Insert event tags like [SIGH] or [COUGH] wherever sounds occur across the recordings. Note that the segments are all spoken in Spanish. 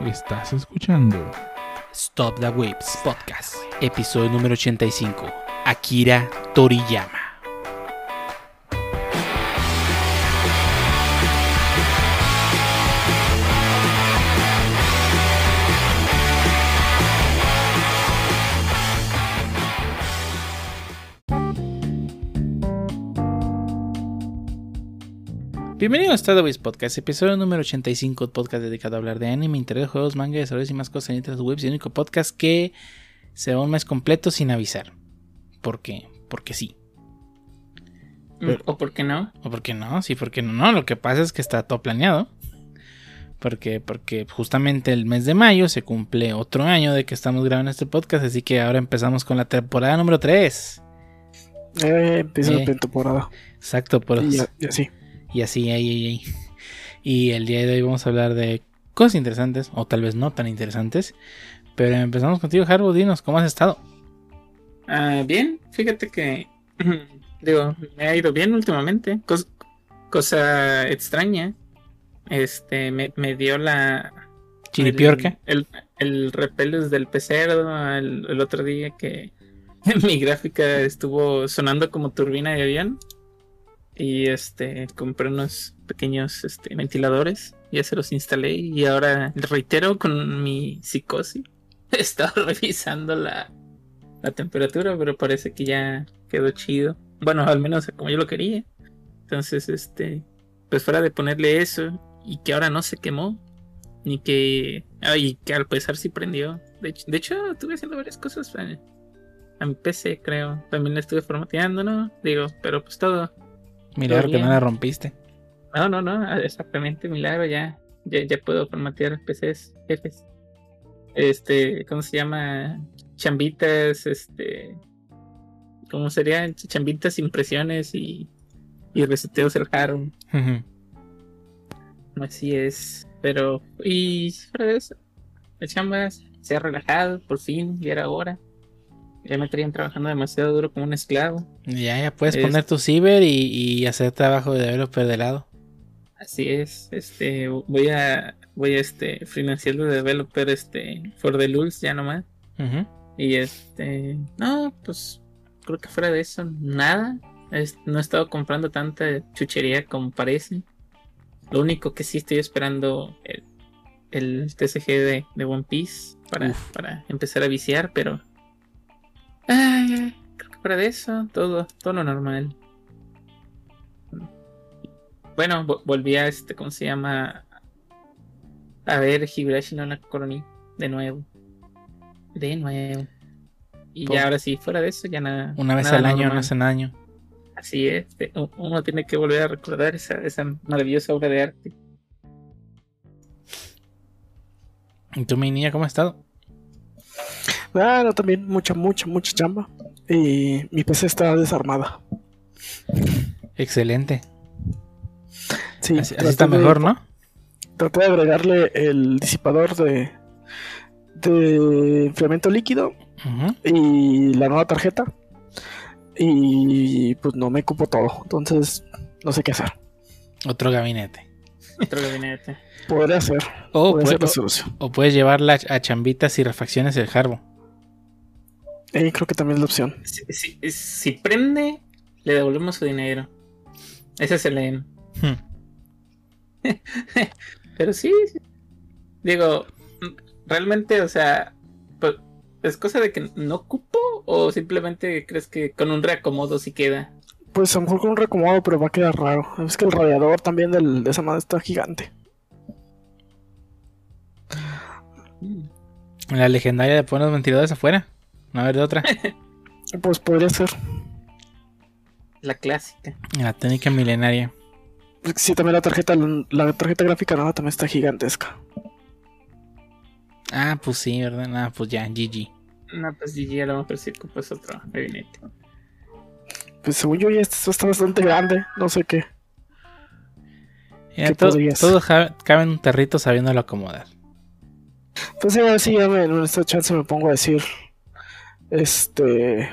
Estás escuchando Stop the Waves Podcast, episodio número 85. Akira Toriyama. Bienvenido a Waves Podcast, episodio número 85, podcast dedicado a hablar de anime, internet, juegos, manga, desarrollos y más cosas en internet webs y el único podcast que se va un mes completo sin avisar. ¿Por qué? Porque sí. Pero- ¿O por qué no? ¿O por qué no? Sí, porque no, no. Lo que pasa es que está todo planeado. Porque, porque justamente el mes de mayo se cumple otro año de que estamos grabando este podcast. Así que ahora empezamos con la temporada número 3. Eh, empieza Eh. la temporada. Exacto, por Y, ya- y así. Y así, ahí, ahí, ahí. Y el día de hoy vamos a hablar de cosas interesantes, o tal vez no tan interesantes. Pero empezamos contigo, Harbo. Dinos, ¿cómo has estado? Ah, bien, fíjate que. [LAUGHS] Digo, me ha ido bien últimamente. Cos- cosa extraña. Este, me, me dio la. Chiripiorca. El, el, el repelus del pecero el, el otro día que [LAUGHS] mi gráfica estuvo sonando como turbina de avión. Y este, compré unos pequeños este, ventiladores. Ya se los instalé. Y ahora reitero con mi psicosis. [LAUGHS] He estado [LAUGHS] revisando la, la temperatura, pero parece que ya quedó chido. Bueno, al menos como yo lo quería. Entonces, este, pues fuera de ponerle eso y que ahora no se quemó, ni que, ay, que al pesar sí prendió. De hecho, de estuve haciendo varias cosas a, a mi PC, creo. También la estuve formateando, ¿no? Digo, pero pues todo. Milagro que no la rompiste. No, no, no, exactamente, milagro, ya, ya, ya puedo formatear PCs, jefes. Este, ¿cómo se llama? Chambitas, este, ¿cómo serían? Chambitas, impresiones y, y reseteos el hardware. Ujú. Así es, pero, y fuera de eso, el chambas se ha relajado, por fin, ya era hora. Ya me traían trabajando demasiado duro como un esclavo. Ya, ya puedes Es- poner tu ciber y, y hacer trabajo de developer de lado. Así es, este, voy a, voy a, este, financiar de developer, este, for the lulz ya nomás. Ujú. Y este, no, pues creo que fuera de eso, nada. Es- no he estado comprando tanta chuchería como parece. Lo único que sí estoy esperando el, el TCG de, de One Piece para, Uf. para empezar a viciar, pero. Fuera de eso, todo, todo lo normal. Bueno, vo- volví a este, ¿cómo se llama? A ver Higurashi no Nakoroni de nuevo. De nuevo. Y Por- ya ahora sí, fuera de eso, ya nada. Una vez nada al año, una vez al año. Así es, uno tiene que volver a recordar esa, esa maravillosa obra de arte. ¿Y tú, mi niña, cómo has estado? Bueno, también mucha, mucha, mucha chamba. Y mi PC está desarmada. Excelente. Sí, Así, así está de- mejor, ¿no? Traté de agregarle el disipador de, de enfriamiento líquido y la nueva tarjeta. Y pues no me cupo todo. Entonces, no sé qué hacer. Otro gabinete. Otro gabinete. Podría hacer. O, ser puede- la solución. o puedes llevarla a chambitas y refacciones el Harbo. Eh, creo que también es la opción. Si, si- si prende, le devolvemos su dinero. Ese es el lema. Hmm. [LAUGHS] Pero sí, sí. digo, realmente, o sea, pues, ¿es cosa de que no cupo o simplemente crees que con un reacomodo sí queda? Pues a lo mejor con un reacomodo, pero va a quedar raro. Es que el radiador también del- de esa madre está gigante. La legendaria de poner los ventiladores afuera. No haber de otra. [LAUGHS] Pues podría ser. La clásica. La técnica milenaria. Sí, también la tarjeta, la tarjeta gráfica nueva también está gigantesca. Ah, pues sí, ¿verdad? Ah, pues ya, GG. No, pues GG a lo mejor sí ocupas otro gabinete. Pues según yo ya esto está bastante grande, no sé qué. Ya, ¿Qué to- podría todo ja- cabe en un territo sabiéndolo acomodar. Pues ya sí, ya me, en esta chance me pongo a decir, este,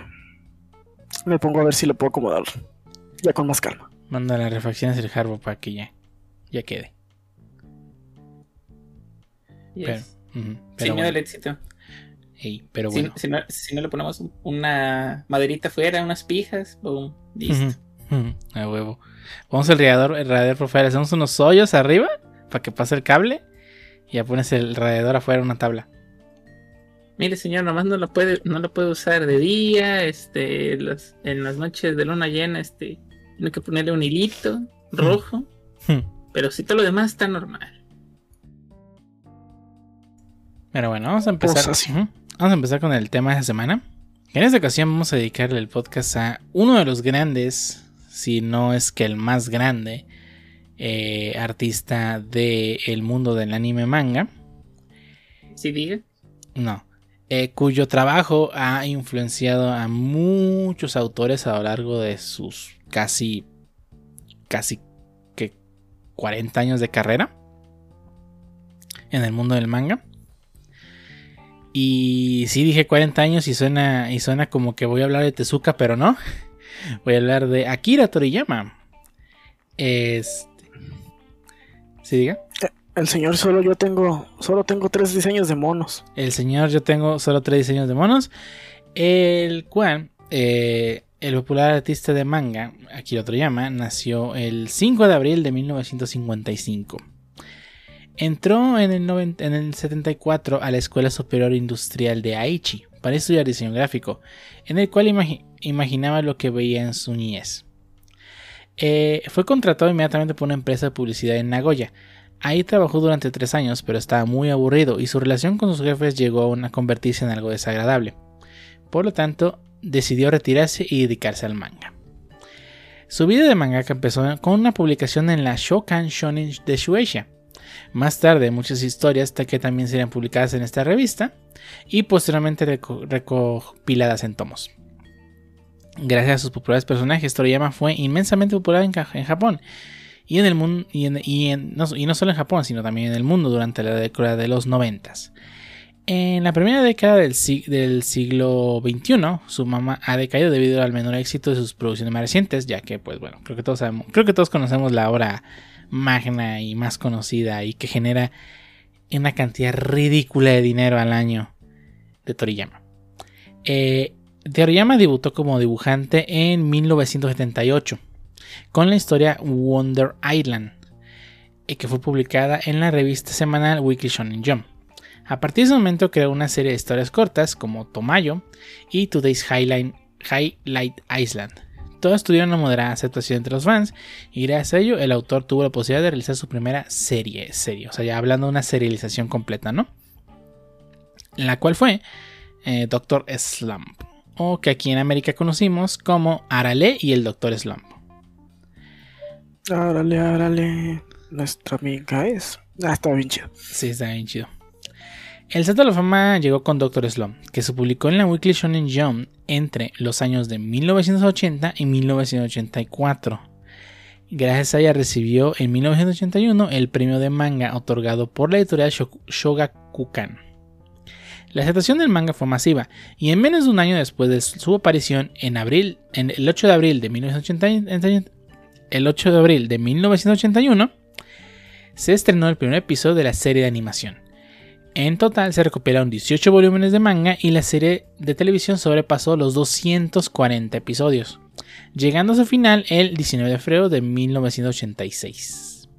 me pongo a ver si lo puedo acomodar, ya con más calma. Manda las refacciones el Harbo para que ya, ya quede. Y Pero, al bueno, éxito. ey, pero Si- bueno. Si, no, si no le ponemos un- una maderita afuera, unas pijas, boom, listo. A huevo. Vamos al radiador, el radiador por fuera. Hacemos unos hoyos arriba para que pase el cable. Y ya pones el radiador afuera una tabla. Mire, señor, nomás no lo puede, no lo puede usar de día, este, las- en las noches de luna llena, este, tiene que ponerle un hilito rojo, Hmm. pero si todo lo demás está normal. Pero bueno, vamos a empezar. Pues así. Vamos a empezar con el tema de esta semana. En esta ocasión vamos a dedicarle el podcast a uno de los grandes, si no es que el más grande, eh, artista del mundo del anime manga. Si diga, No. Eh, cuyo trabajo ha influenciado a muchos autores a lo largo de sus casi. casi que 40 años de carrera en el mundo del manga. Y sí dije 40 años y suena, y suena como que voy a hablar de Tezuka, pero no. [LAUGHS] Voy a hablar de Akira Toriyama. Este. ¿Sí diga? El señor solo yo tengo, solo tengo tres diseños de monos. El señor, yo tengo solo tres diseños de monos. El cual, eh, el popular artista de manga, Akira Toriyama, nació el 5 de abril de 1955. Entró en el, en el 74 a la Escuela Superior Industrial de Aichi para estudiar diseño gráfico, en el cual imagi- imaginaba lo que veía en su niñez. Eh, fue contratado inmediatamente por una empresa de publicidad en Nagoya, Ahí trabajó durante tres años, pero estaba muy aburrido y su relación con sus jefes llegó a convertirse en algo desagradable. Por lo tanto, decidió retirarse y dedicarse al manga. Su vida de mangaka empezó con una publicación en la Shokan Shonen de Shueisha. Más tarde, muchas historias que también serían publicadas en esta revista y posteriormente reco- recopiladas en tomos. Gracias a sus populares personajes, Toriyama fue inmensamente popular en Japón y en el mundo y, no, solo en Japón, sino también en el mundo durante la década de los 90. En la primera década del siglo XXI, su mamá ha decaído debido al menor éxito de sus producciones más recientes, ya que, pues bueno, creo que todos sabemos, creo que todos conocemos la obra magna y más conocida y que genera una cantidad ridícula de dinero al año de Toriyama. Eh, Toriyama debutó como dibujante en 1978 con la historia Wonder Island, eh, que fue publicada en la revista semanal Weekly Shonen Jump. A partir de ese momento creó una serie de historias cortas como Tomayo y Today's Highlight Island. Todas tuvieron una moderada aceptación entre los fans y gracias a ello el autor tuvo la posibilidad de realizar su primera serie, serie, o sea, ya hablando de una serialización completa, ¿no? La cual fue eh, Doctor Slump, o que aquí en América conocimos como Arale y el Doctor Slump. Árale, árale. Nuestra amiga es. Ah, está bien chido. Sí, está bien chido. El salto a la fama llegó con Doctor Slump, que se publicó en la Weekly Shonen Jump entre los años de 1980 y 1984. Gracias a ella recibió en 1981 el premio de manga otorgado por la editorial Shogakukan. La aceptación del manga fue masiva y en menos de un año después de su aparición en abril, en el 8 de abril de 1980, el 8 de abril de 1981 se estrenó el primer episodio de la serie de animación. En total se recopilaron 18 volúmenes de manga y la serie de televisión sobrepasó los 240 episodios, llegando a su final el 19 de febrero de 1986.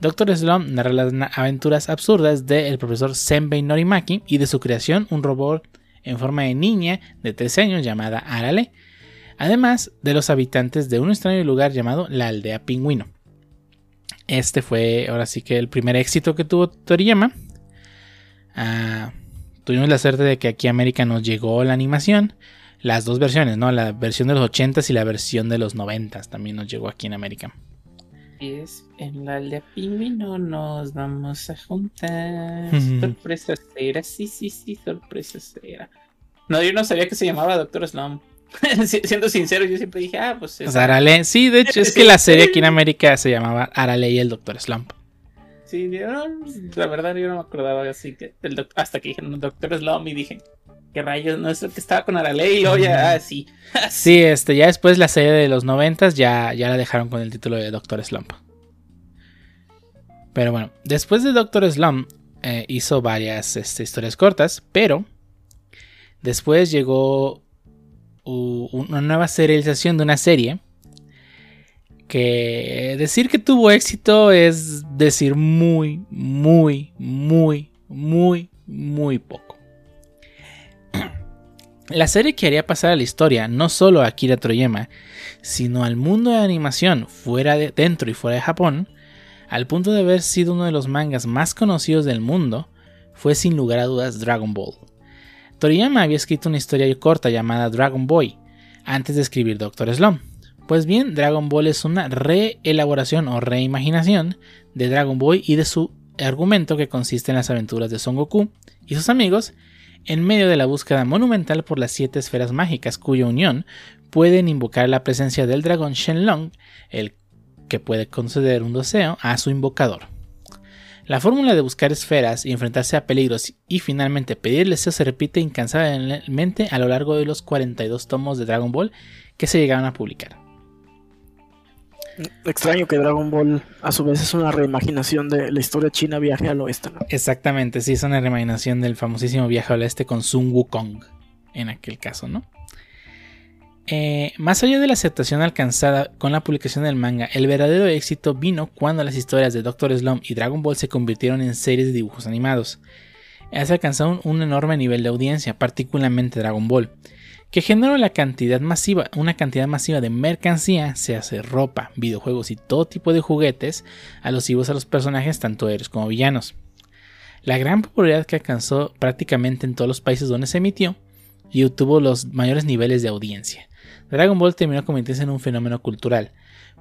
Doctor Slump narra las aventuras absurdas del profesor Senbei Norimaki y de su creación, un robot en forma de niña de 13 años llamada Arale, además de los habitantes de un extraño lugar llamado la Aldea Pingüino. Este fue ahora sí que el primer éxito que tuvo Toriyama. Ah, tuvimos la suerte de que aquí a América nos llegó la animación. Las dos versiones, ¿no? La versión de los 80s y la versión de los 90s también nos llegó aquí en América. Es en la aldea pingüino nos vamos a juntar. Sorpresa será, sí, sí, sí, sorpresa será. No, yo no sabía que se llamaba Doctor Slump. [LAUGHS] Si- Siendo sincero, yo siempre dije, ah, pues es. Sea, Arale, sí, de hecho es que la serie aquí en [LAUGHS] América se llamaba Arale y el Doctor Slump. Sí, yo la verdad yo no me acordaba así que doc- hasta que dijeron Doctor Slump y dije, qué rayos, no es el que estaba con Arale y luego ya, [LAUGHS] ah, sí. Sí, este, ya después la serie de los 90s ya, ya la dejaron con el título de Doctor Slump. Pero bueno, después de Doctor Slump, eh, hizo varias este, historias cortas, pero después llegó una nueva serialización de una serie que decir que tuvo éxito es decir muy, muy, muy, muy, muy poco. [CLEARS THROAT] La serie que haría pasar a la historia no solo a Akira Toriyama, sino al mundo de animación fuera de dentro y fuera de Japón, al punto de haber sido uno de los mangas más conocidos del mundo, fue sin lugar a dudas Dragon Ball. Toriyama había escrito una historia corta llamada Dragon Boy antes de escribir Doctor Slump. Pues bien, Dragon Ball es una reelaboración o reimaginación de Dragon Boy y de su argumento que consiste en las aventuras de Son Goku y sus amigos en medio de la búsqueda monumental por las siete esferas mágicas cuya unión pueden invocar la presencia del dragón Shenlong, el que puede conceder un deseo a su invocador. La fórmula de buscar esferas y enfrentarse a peligros y finalmente pedir deseo se repite incansablemente a lo largo de los 42 tomos de Dragon Ball que se llegaron a publicar. Extraño que Dragon Ball a su vez es una reimaginación de la historia china Viaje al Oeste. Exactamente, sí, es una reimaginación del famosísimo Viaje al Oeste con Sun Wukong, en aquel caso, ¿no? Eh, más allá de la aceptación alcanzada con la publicación del manga, el verdadero éxito vino cuando las historias de Doctor Slump y Dragon Ball se convirtieron en series de dibujos animados. Se alcanzado un enorme nivel de audiencia, particularmente Dragon Ball que generó una cantidad masiva de mercancía, se hace ropa, videojuegos y todo tipo de juguetes alusivos a los personajes tanto héroes como villanos. La gran popularidad que alcanzó prácticamente en todos los países donde se emitió y obtuvo los mayores niveles de audiencia. Dragon Ball terminó convirtiéndose en un fenómeno cultural.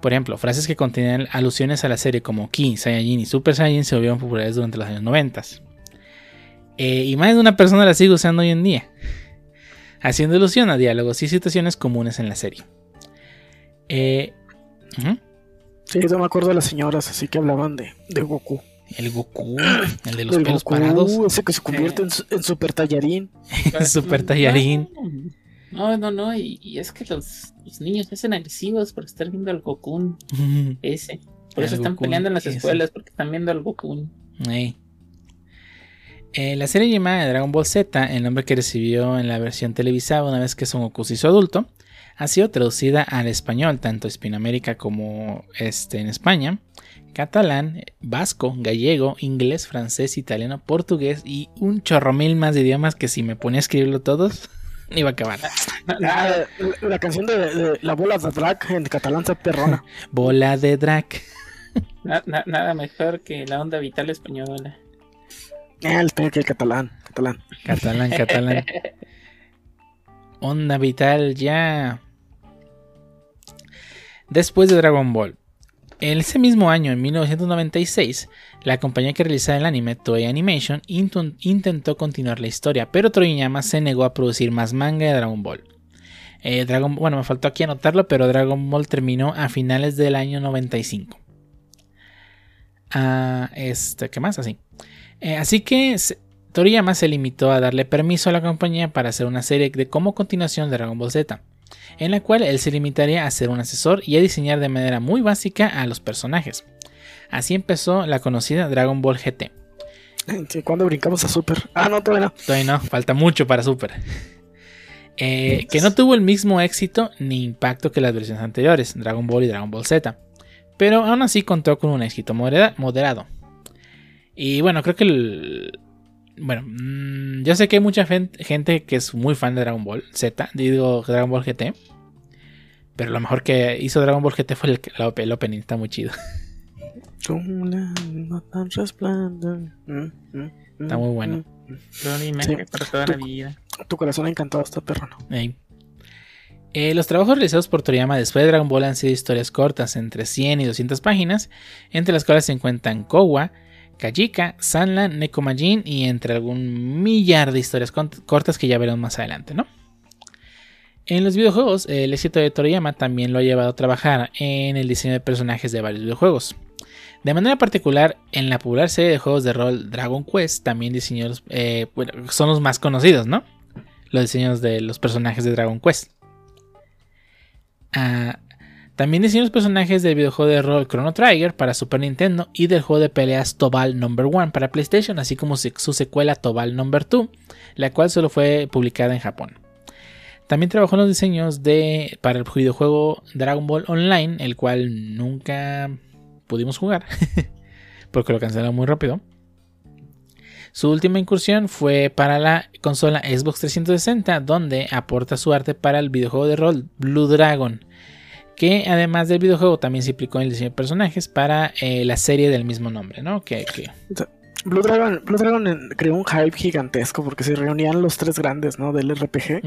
Por ejemplo, frases que contenían alusiones a la serie como Ki, Saiyajin y Super Saiyan se volvieron populares durante los años 90. Eh, y más de una persona la sigue usando hoy en día haciendo ilusión a diálogos y situaciones comunes en la serie. Eh, Sí, yo me acuerdo de las señoras así que hablaban de, Goku. El Goku, [CLEARS THROAT] el de los pelos parados. Ese que se convierte en, super tallarín. [LAUGHS] super tallarín. [LAUGHS] No, no, no, y, es que los, niños se hacen agresivos por estar viendo al Goku [LAUGHS] ese. Por eso están peleando en las escuelas, porque están viendo al Goku. Eh, la serie llamada Dragon Ball Z, el nombre que recibió en la versión televisada una vez que Son Goku se hizo adulto, ha sido traducida al español, tanto en Hispanoamérica como este, en España, catalán, vasco, gallego, inglés, francés, italiano, portugués y un chorro mil más de idiomas que si me ponía a escribirlo todos, iba a acabar. La, canción de, la bola de drag en catalán se perrona. [LAUGHS] bola de drag. nada mejor que la onda vital española. Ah, el que catalán, catalán. Catalán, catalán. [LAUGHS] Onda vital ya. Después de Dragon Ball. En ese mismo año, en 1996, la compañía que realizaba el anime, Toei Animation, intentó continuar la historia, pero Toriyama se negó a producir más manga de Dragon Ball. Eh, Dragon, bueno, me faltó aquí anotarlo, pero Dragon Ball terminó a finales del año 95. Ah, este, ¿qué más? Así. Eh, así que Toriyama se limitó a darle permiso a la compañía para hacer una serie de como continuación de Dragon Ball Z, en la cual él se limitaría a ser un asesor y a diseñar de manera muy básica a los personajes. Así empezó la conocida Dragon Ball GT. [LAUGHS] ¿Cuándo brincamos a Super? Ah, no, todavía no. Todavía no, falta mucho para Super. [LAUGHS] Eh, que no tuvo el mismo éxito ni impacto que las versiones anteriores, Dragon Ball y Dragon Ball Z, pero aún así contó con un éxito moderado. Y bueno, creo que el, bueno, mm, yo sé que hay mucha gente que es muy fan de Dragon Ball Z, digo Dragon Ball GT. Pero lo mejor que hizo Dragon Ball GT fue el, el opening, está muy chido. [LAUGHS] Está muy bueno. Tu corazón ha encantado esta perro, eh, los trabajos realizados por Toriyama después de Dragon Ball han sido historias cortas, entre 100 y 200 páginas, entre las cuales se encuentran Kowa, Kajika, Sanlan, Nekomajin y entre algún millar de historias cortas que ya veremos más adelante, ¿no? En los videojuegos, el éxito de Toriyama también lo ha llevado a trabajar en el diseño de personajes de varios videojuegos. De manera particular, en la popular serie de juegos de rol Dragon Quest, también diseñó eh, son los más conocidos, ¿no? Los diseños de los personajes de Dragon Quest. Ah, También diseñó los personajes del videojuego de rol Chrono Trigger para Super Nintendo y del juego de peleas Tobal Number 1 para PlayStation, así como su secuela Tobal Number 2, la cual solo fue publicada en Japón. También trabajó en los diseños de, para el videojuego Dragon Ball Online, el cual nunca pudimos jugar, [LAUGHS] porque lo cancelaron muy rápido. Su última incursión fue para la consola Xbox 360, donde aporta su arte para el videojuego de rol Blue Dragon, que además del videojuego también se implicó en el diseño de personajes para eh, la serie del mismo nombre, ¿no? Que, Blue Dragon, Blue Dragon creó un hype gigantesco porque se reunían los tres grandes, ¿no? Del RPG.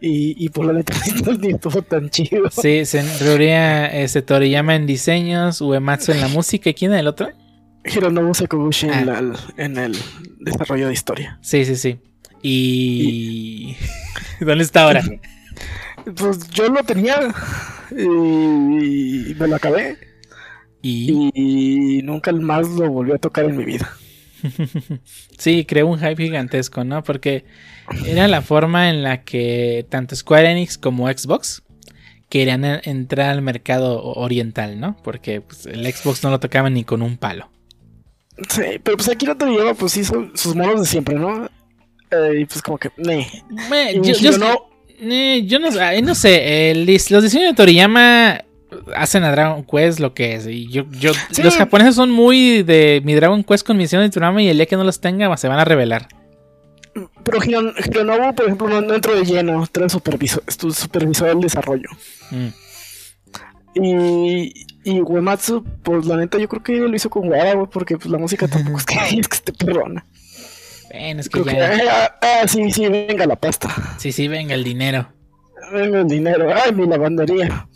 y, por la letra [LAUGHS] ni estuvo tan chido. Sí, se reunía este, Toriyama en diseños, Uematsu en la música. ¿Y quién era el otro? Hironobu Sakaguchi ah. en, el desarrollo de historia. Sí, sí, sí. Y... [LAUGHS] ¿Dónde está ahora? Pues yo lo tenía y me lo acabé. ¿Y? y nunca más lo volví a tocar en mi vida. [LAUGHS] sí, creó un hype gigantesco, ¿no? Porque era la forma en la que tanto Square Enix como Xbox querían entrar al mercado oriental, ¿no? Porque pues, el Xbox no lo tocaba ni con un palo. Sí, pero pues aquí no te lleva, pues sí, son sus monos de siempre, ¿no? Eh, y pues como que, yo, no... yo no, sé, los diseños de Toriyama hacen a Dragon Quest lo que es. Y yo, yo los japoneses son muy de mi Dragon Quest con misión de Toriyama y el día que no los tenga se van a revelar. Pero Hironobu, por ejemplo, no, entró de lleno, trae supervisor, supervisor del desarrollo. Mm. Y, y Uematsu, pues la neta, yo creo que lo hizo con Wara, porque pues, la música tampoco es que, [LAUGHS] es que esté perrona. Ven, es que ya. ah, ah, sí, sí, venga la pasta. Sí, sí, venga el dinero. Venga el dinero. Ay, mi lavandería.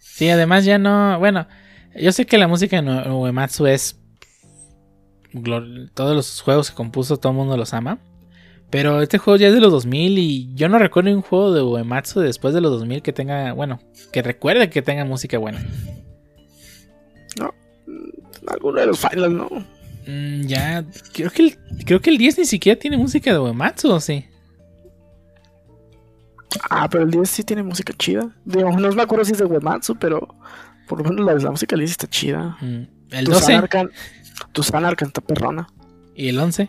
Sí, además ya no. Bueno, yo sé que la música en Uematsu es. Todos los juegos que compuso, todo el mundo los ama. Pero este juego ya es de los 2000 y yo no recuerdo un juego de Uematsu después de los 2000 que tenga, bueno, que recuerde que tenga música buena. No, alguno de los finals no. Mm, ya, creo que, el, creo que el 10 ni siquiera tiene música de Uematsu, ¿o sí? Ah, pero el 10 sí tiene música chida. Digamos, no me acuerdo si es de Uematsu, pero por lo menos la, música del 10 está chida. Mm, El 12. Tu Sanarkan está perrona. ¿Y el 11?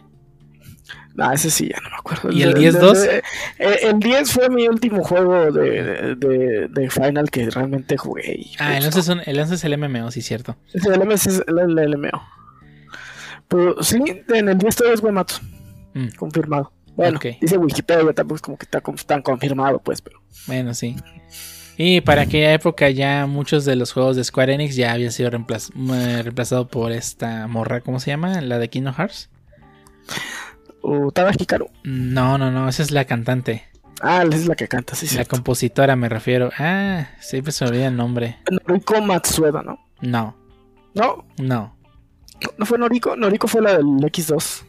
No, ese sí, ya no me acuerdo. ¿Y el 10-2? Eh, el 10 fue mi último juego de, de, de Final que realmente jugué. ah, el 11, es el 11 es el MMO, sí, cierto. Sí, el 11 es el, el, MMO. Pero sí, en el 10 todavía es Guemato. Mm. Confirmado. Bueno, dice Wikipedia, tampoco es como que está tan confirmado, pues, pero. Bueno, sí. Y para aquella época ya muchos de los juegos de Square Enix ya habían sido reemplazados por esta morra, ¿cómo se llama? La de Kingdom Hearts. ¿O Hikaru? No, no, no, esa es la cantante. Ah, esa es la que canta, sí, sí. La compositora me refiero. Ah, siempre se me olvida el nombre. Noriko Matsueda, ¿no? No. ¿No? No. ¿No fue Noriko? Noriko fue la del X2.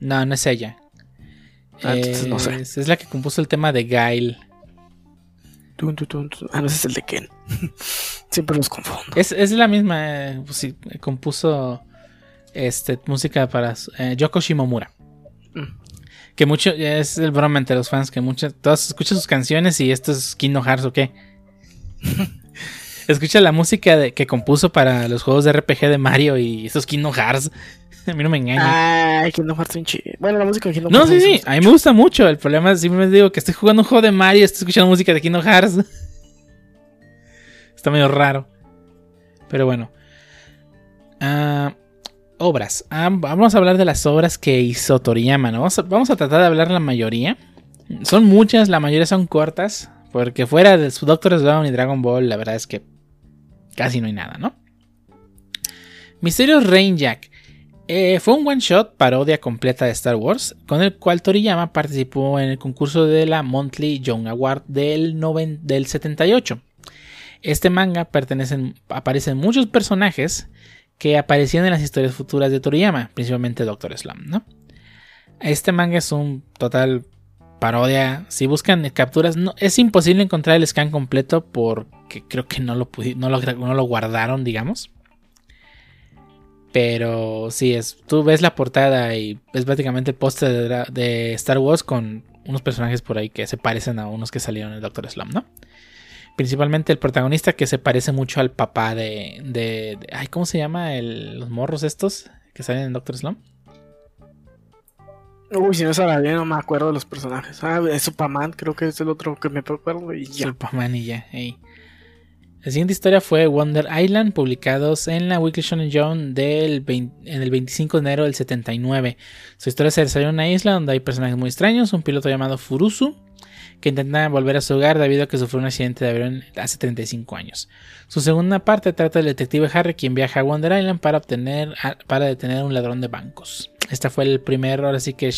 No, no es ella. Ah, no sé. Es, la que compuso el tema de Gail. ah, no, ese es el de Ken. [LAUGHS] Siempre los confundo. Es, es la misma. Eh, pues sí, compuso este, música para eh, Yoko Shimomura. Mm. Que mucho. Es el broma entre los fans. Que muchas. Todos escuchan sus canciones y esto es Kingdom Hearts [LAUGHS] o qué. Escucha la música de, que compuso para los juegos de RPG de Mario y estos Kingdom Hearts. [LAUGHS] A mí no me engaña. Ay, Kingdom Hearts. Bueno, la música de Kingdom Hearts. No, sí, sí. A mí me gusta mucho. El problema es simplemente digo que estoy jugando un juego de Mario y estoy escuchando música de Kingdom Hearts. [LAUGHS] Está medio raro. Pero bueno. Ah, obras. Ah, vamos a hablar de las obras que hizo Toriyama, ¿no? Vamos a, vamos a tratar de hablar la mayoría. Son muchas, la mayoría son cortas. Porque fuera de su Doctor Stone y Dragon Ball, la verdad es que casi no hay nada, ¿no? Misterios Rain Jack. Eh, fue un one shot parodia completa de Star Wars, con el cual Toriyama participó en el concurso de la Monthly Young Award del, del 78. Este manga pertenecen, aparecen muchos personajes que aparecían en las historias futuras de Toriyama, principalmente Doctor Slam, ¿no? Este manga es un total parodia. Si buscan capturas, es imposible encontrar el scan completo porque creo que no lo, no no lo guardaron, digamos. Pero sí, es, tú ves la portada y es prácticamente el póster de, Star Wars con unos personajes por ahí que se parecen a unos que salieron en Doctor Slam, ¿no? Principalmente el protagonista que se parece mucho al papá de. de, ay, ¿cómo se llama? El, los morros estos que salen en Doctor Slump. Uy, si no sabía bien, no me acuerdo de los personajes. Ah, es Superman, creo que es el otro que me acuerdo y ya. Superman y ya, La siguiente historia fue Wonder Island, publicados en la Weekly Shonen Jump del en el 25 de enero del 79. Su historia se desarrolla en una isla donde hay personajes muy extraños, un piloto llamado Furusu, que intenta volver a su hogar debido a que sufrió un accidente de avión hace 35 años. Su segunda parte trata del detective Harry, quien viaja a Wonder Island para, obtener, para detener a un ladrón de bancos. Esta fue el primer, ahora sí que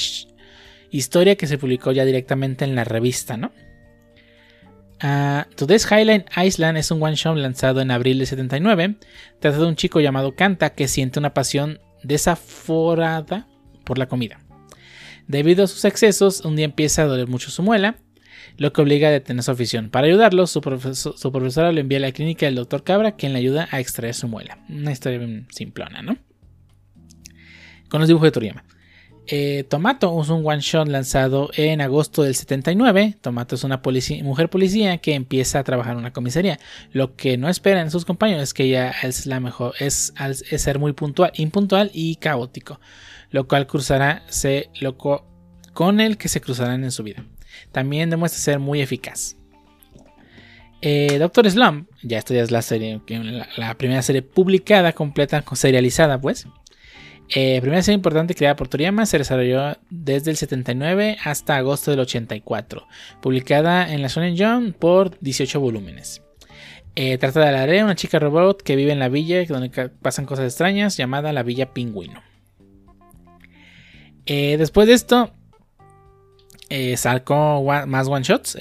historia que se publicó ya directamente en la revista, ¿no? Uh, Today's Highline Island es un one shot lanzado en abril de 79. Trata de un chico llamado Kanta que siente una pasión desaforada por la comida. Debido a sus excesos, un día empieza a doler mucho su muela lo que obliga a detener su afición. Para ayudarlo, su, profesora lo envía a la clínica del doctor Cabra, quien le ayuda a extraer su muela. Una historia simplona, ¿no? Con los dibujos de Toriyama. Eh, Tomato es un one shot lanzado en agosto del 79. Tomato es una mujer policía que empieza a trabajar en una comisaría. Lo que no esperan sus compañeros es que ella es la mejor, es, ser muy puntual, impuntual y caótico, lo cual cruzará se, con el que se cruzarán en su vida también demuestra ser muy eficaz. Eh, Doctor Slump, ya esta ya es la serie, la, primera serie publicada, completa, serializada, pues. Eh, primera serie importante creada por Toriyama se desarrolló desde el 79 hasta agosto del 84, publicada en la Shonen Jump por 18 volúmenes. Eh, trata de Lare, una chica robot que vive en la villa donde pasan cosas extrañas, llamada la Villa Pingüino. después de esto, eh, sacó más one shots.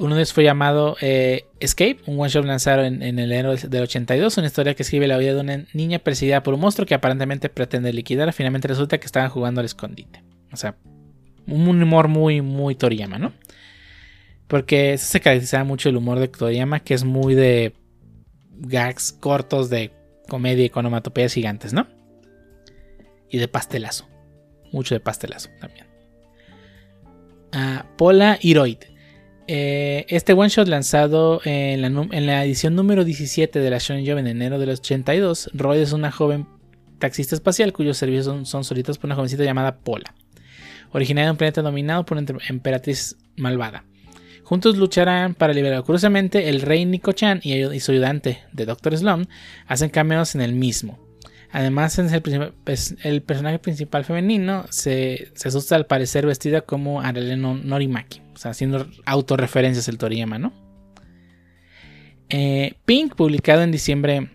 Uno de ellos fue llamado eh, Escape, un one shot lanzado en, el enero del 82, una historia que escribe la vida de una niña perseguida por un monstruo que aparentemente pretende liquidar. Finalmente resulta que estaban jugando al escondite. O sea, un humor muy, muy Toriyama, ¿no? Porque se caracteriza mucho el humor de Toriyama, que es muy de gags cortos de comedia y con gigantes, ¿no? Y de pastelazo. Mucho de pastelazo también a Pola Hiroid. Eh, este one shot lanzado en la, edición número 17 de la Shonen Jump en enero de los 82, Roy es una joven taxista espacial cuyos servicios son, son solitos por una jovencita llamada Pola, originaria de un planeta dominado por una emperatriz malvada. Juntos lucharán para liberar. Curiosamente, el rey Nico-chan y, y, su ayudante de Doctor Slum hacen cameos en el mismo. Además, es el, personaje principal femenino se, asusta al parecer vestida como Arale Norimaki, sea, haciendo autorreferencias el Toriyama, ¿no? Eh, Pink, publicado en diciembre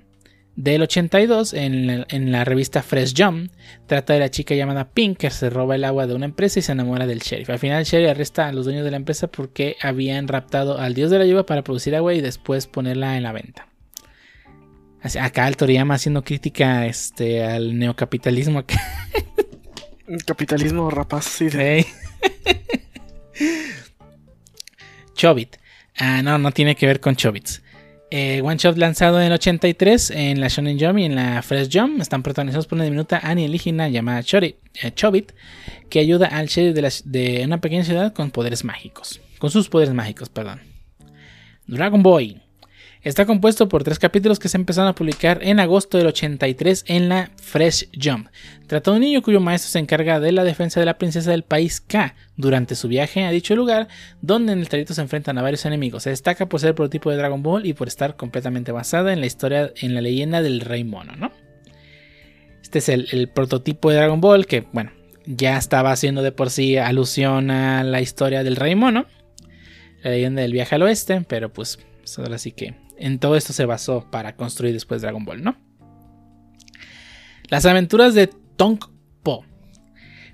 del 82 en la, revista Fresh Jump, trata de la chica llamada Pink que se roba el agua de una empresa y se enamora del sheriff. Al final, el sheriff arresta a los dueños de la empresa porque habían raptado al dios de la lluvia para producir agua y después ponerla en la venta. Acá el Toriyama haciendo crítica este, al neocapitalismo. Capitalismo rapaz, sí. Chobit. Ah, no, no tiene que ver con Chobits. Eh, One Shot lanzado en el 83 en la Shonen Jump y en la Fresh Jump están protagonizados por una diminuta alienígena llamada eh, Chobit que ayuda al sheriff de, de, una pequeña ciudad con poderes mágicos. Con sus poderes mágicos, perdón. Dragon Boy. Está compuesto por tres capítulos que se empezaron a publicar en agosto del 83 en la Fresh Jump. Trata de un niño cuyo maestro se encarga de la defensa de la princesa del país K durante su viaje a dicho lugar, donde en el trayecto se enfrentan a varios enemigos. Se destaca por ser el prototipo de Dragon Ball y por estar completamente basada en la historia, en la leyenda del Rey Mono, ¿no? Este es el, el prototipo de Dragon Ball que, bueno, ya estaba haciendo de por sí alusión a la historia del Rey Mono, la leyenda del viaje al oeste, pero pues ahora sí que en todo esto se basó para construir después Dragon Ball, ¿no? Las aventuras de Po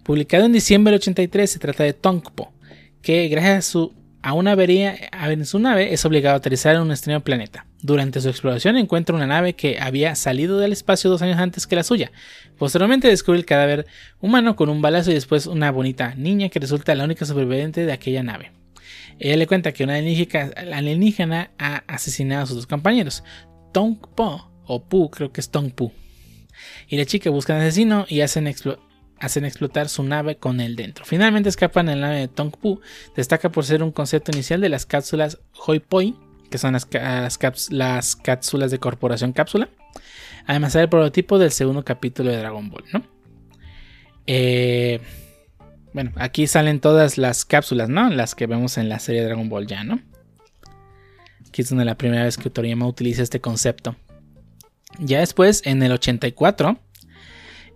Publicado en diciembre del 83, se trata de Po que gracias a, su, a una avería en su nave es obligado a aterrizar en un extraño planeta. Durante su exploración encuentra una nave que había salido del espacio dos años antes que la suya. Posteriormente descubre el cadáver humano con un balazo y después una bonita niña que resulta la única superviviente de aquella nave. Ella le cuenta que una alienígena, ha asesinado a sus dos compañeros, Tong Po, o Pu, creo que es Tong Pu. Y la chica busca al asesino y hacen explotar su nave con él dentro. Finalmente escapan en la nave de Tongpu. Destaca por ser un concepto inicial de las cápsulas Hoi Poi, que son las, las, cápsulas de corporación cápsula. Además, era el prototipo del segundo capítulo de Dragon Ball, ¿no? Eh, bueno, aquí salen todas las cápsulas, ¿no? Las que vemos en la serie Dragon Ball ya, ¿no? Aquí es donde la primera vez que Toriyama utiliza este concepto. Ya después, en el 84,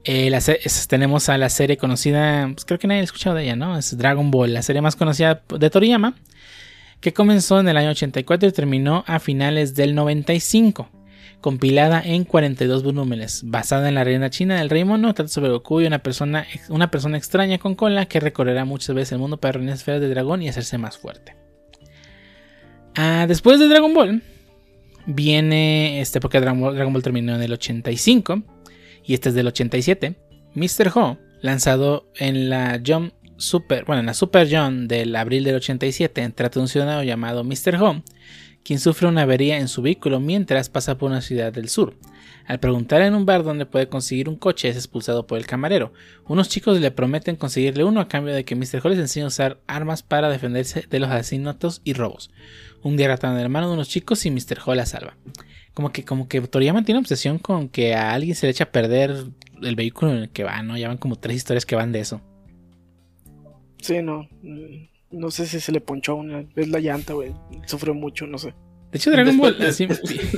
eh, tenemos a la serie conocida, pues creo que nadie ha escuchado de ella, ¿no? Es Dragon Ball, la serie más conocida de Toriyama, que comenzó en el año 84 y terminó a finales del 95 compilada en 42 volúmenes, basada en la reina china del rey mono, trata sobre Goku y una persona, una persona extraña con cola que recorrerá muchas veces el mundo para reunir esferas de dragón y hacerse más fuerte. Ah, después de Dragon Ball, viene este, porque Dragon Ball, terminó en el 85 y este es del 87, Mr. Ho, lanzado en la Jump Super, bueno, en la Super John del abril del 87, trata de un ciudadano llamado Mr. Ho, quien sufre una avería en su vehículo mientras pasa por una ciudad del sur. Al preguntar en un bar dónde puede conseguir un coche es expulsado por el camarero. Unos chicos le prometen conseguirle uno a cambio de que Mr. Hall les enseñe a usar armas para defenderse de los asesinatos y robos. Un día ratan el hermano de unos chicos y Mr. Hall la salva. Como que, como que Toriyama tiene obsesión con que a alguien se le echa a perder el vehículo en el que va, ¿no? Ya van como tres historias que van de eso. Sí, no. No sé si se le ponchó una vez la llanta, güey. Sufrió mucho, no sé. De hecho, Dragon Ball. Así...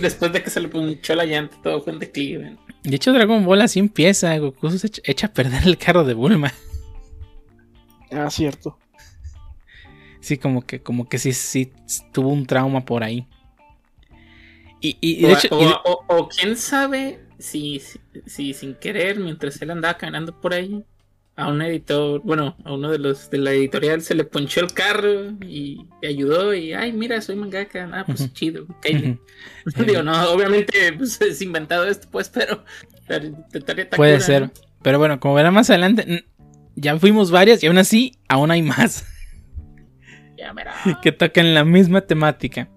Después de que se le ponchó la llanta, todo fue en declive. De hecho, Dragon Ball así empieza. Goku se echa a perder el carro de Bulma. Ah, cierto. Sí, como que, como que sí, sí tuvo un trauma por ahí. Y, y, de o, hecho, o, quién sabe si, si, sin querer, mientras él andaba caminando por ahí, a un editor, bueno, a uno de los de la editorial se le ponchó el carro y ayudó y, ay, mira, soy mangaka, ah, pues chido, [LAUGHS] Digo, no, obviamente pues, es inventado esto, pues, pero, puede ser. Pero bueno, como verán más adelante, ya fuimos varias y aún así, aún hay más. Ya [LAUGHS] que tocan la misma temática.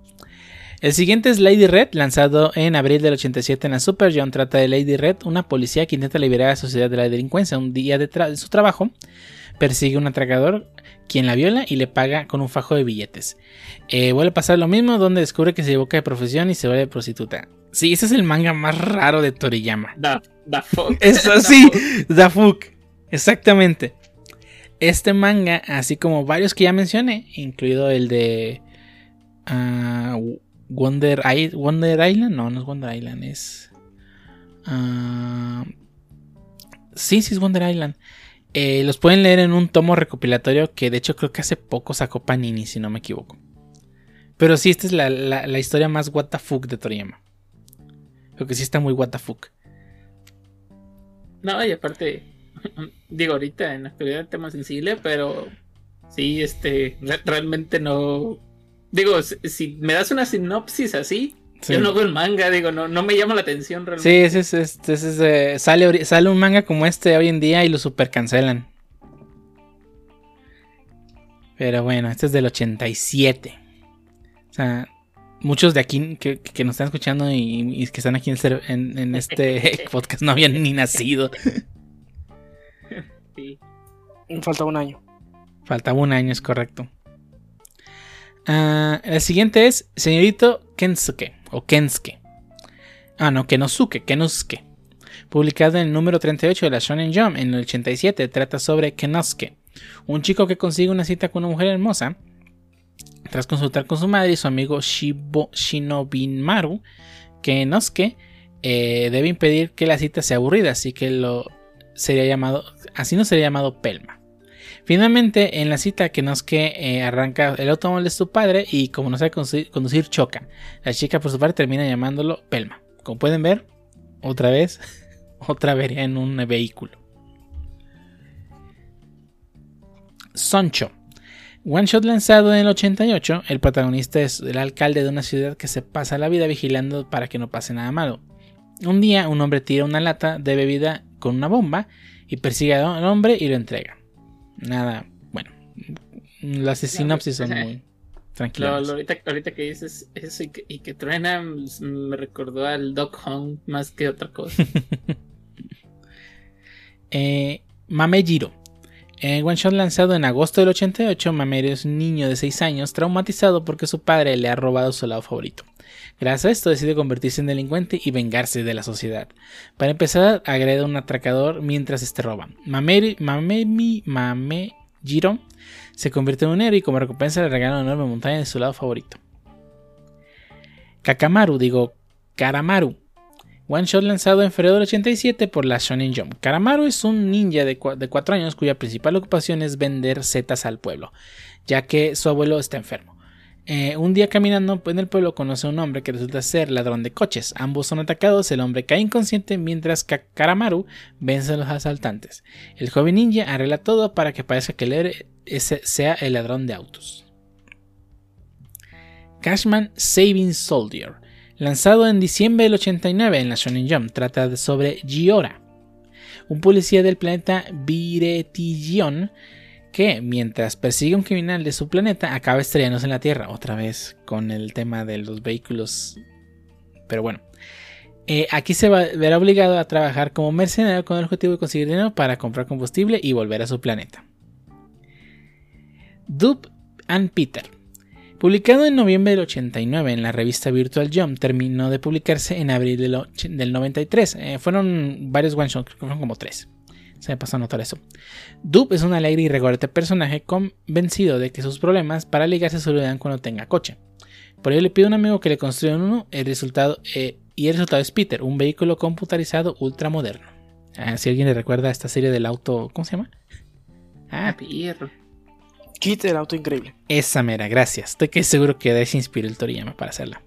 El siguiente es Lady Red, lanzado en abril del 87 en la Super John. Trata de Lady Red, una policía que intenta liberar a la sociedad de la delincuencia. Un día de, su trabajo, persigue a un atracador quien la viola y le paga con un fajo de billetes. Eh, vuelve a pasar lo mismo, donde descubre que se equivoca de profesión y se vuelve prostituta. Sí, ese es el manga más raro de Toriyama. Da, da fuck. [LAUGHS] Eso sí, da fuck. Exactamente. Este manga, así como varios que ya mencioné, incluido el de ah, Wonder, Island, no, no es Wonder Island, es... Uh, sí, sí es Wonder Island. Eh, los pueden leer en un tomo recopilatorio que de hecho creo que hace poco sacó Panini, si no me equivoco. Pero sí, esta es la, la, historia más what the fuck de Toriyama. Creo que sí está muy what the fuck. No, y aparte, [LAUGHS] digo ahorita en la actualidad tema sensible, pero sí, este, realmente no Digo, si, me das una sinopsis así, yo no veo el manga, digo, no, no me llama la atención realmente. Sí, ese es, ese sale, sale un manga como este hoy en día y lo super cancelan. Pero bueno, este es del 87. O sea, muchos de aquí que, nos están escuchando y, que están aquí en, en, este [LAUGHS] podcast no habían ni nacido. Sí. Faltaba un año. Faltaba un año, es correcto. Ah, el siguiente es Señorito Kensuke o Kensuke. Ah, no, Kenosuke, Kenosuke. Publicado en el número 38 de la Shonen Jump en el 87, trata sobre Kenosuke, un chico que consigue una cita con una mujer hermosa. Tras consultar con su madre y su amigo Shibo, Shinobinmaru, Kenosuke eh, debe impedir que la cita sea aburrida, así que lo sería llamado, así no sería llamado Pelma. Finalmente, en la cita que nos que eh, arranca el automóvil de su padre y como no sabe conducir, choca. La chica por su parte termina llamándolo Pelma. Como pueden ver, otra vez, [LAUGHS] otra avería en un vehículo. Soncho. One Shot lanzado en el 88, el protagonista es el alcalde de una ciudad que se pasa la vida vigilando para que no pase nada malo. Un día un hombre tira una lata de bebida con una bomba y persigue al hombre y lo entrega nada, bueno, las sinopsis son [LAUGHS] muy tranquilas. ahorita, que dices eso y que, truena, pues, me recordó al Doc Hunt más que otra cosa. [LAUGHS] Eh, Mamejiro. En one shot lanzado en agosto del 88, Mamejiro es un niño de 6 años traumatizado porque su padre le ha robado su lado favorito. Gracias a esto decide convertirse en delincuente y vengarse de la sociedad. Para empezar, agrede a un atracador mientras este roba. Mamejiro se convierte en un héroe y como recompensa le regala una enorme montaña de su lado favorito. Kakamaru, digo, Karamaru. One shot lanzado en febrero del 87 por la Shonen Jump. Karamaru es un ninja de 4 años cuya principal ocupación es vender setas al pueblo, ya que su abuelo está enfermo. Eh, un día caminando en el pueblo conoce a un hombre que resulta ser ladrón de coches. Ambos son atacados, el hombre cae inconsciente mientras que Karamaru vence a los asaltantes. El joven ninja arregla todo para que parezca que el sea el ladrón de autos. Cashman Saving Soldier, lanzado en diciembre del 89 en la Shonen Jump, trata sobre Giora, un policía del planeta Viretillion que mientras persigue a un criminal de su planeta acaba estrellándose en la Tierra, otra vez con el tema de los vehículos. Pero bueno, eh, aquí se verá obligado a trabajar como mercenario con el objetivo de conseguir dinero para comprar combustible y volver a su planeta. Dub and Peter. Publicado en noviembre del 89 en la revista Virtual Jump, terminó de publicarse en abril del, 93. Eh, fueron varios one shots, creo que fueron como tres. Se me pasó a notar eso. Dub es un alegre y regordete personaje convencido de que sus problemas para ligarse se olvidan cuando tenga coche. Por ello le pide a un amigo que le construya uno el resultado, eh, y el resultado es Peter, un vehículo computarizado ultramoderno. Ah, si alguien le recuerda a esta serie del auto, ¿cómo se llama? Ah, Pierro. Kit el auto increíble. Esa mera, gracias. Estoy que seguro que de se inspiró el Toriyama para hacerla.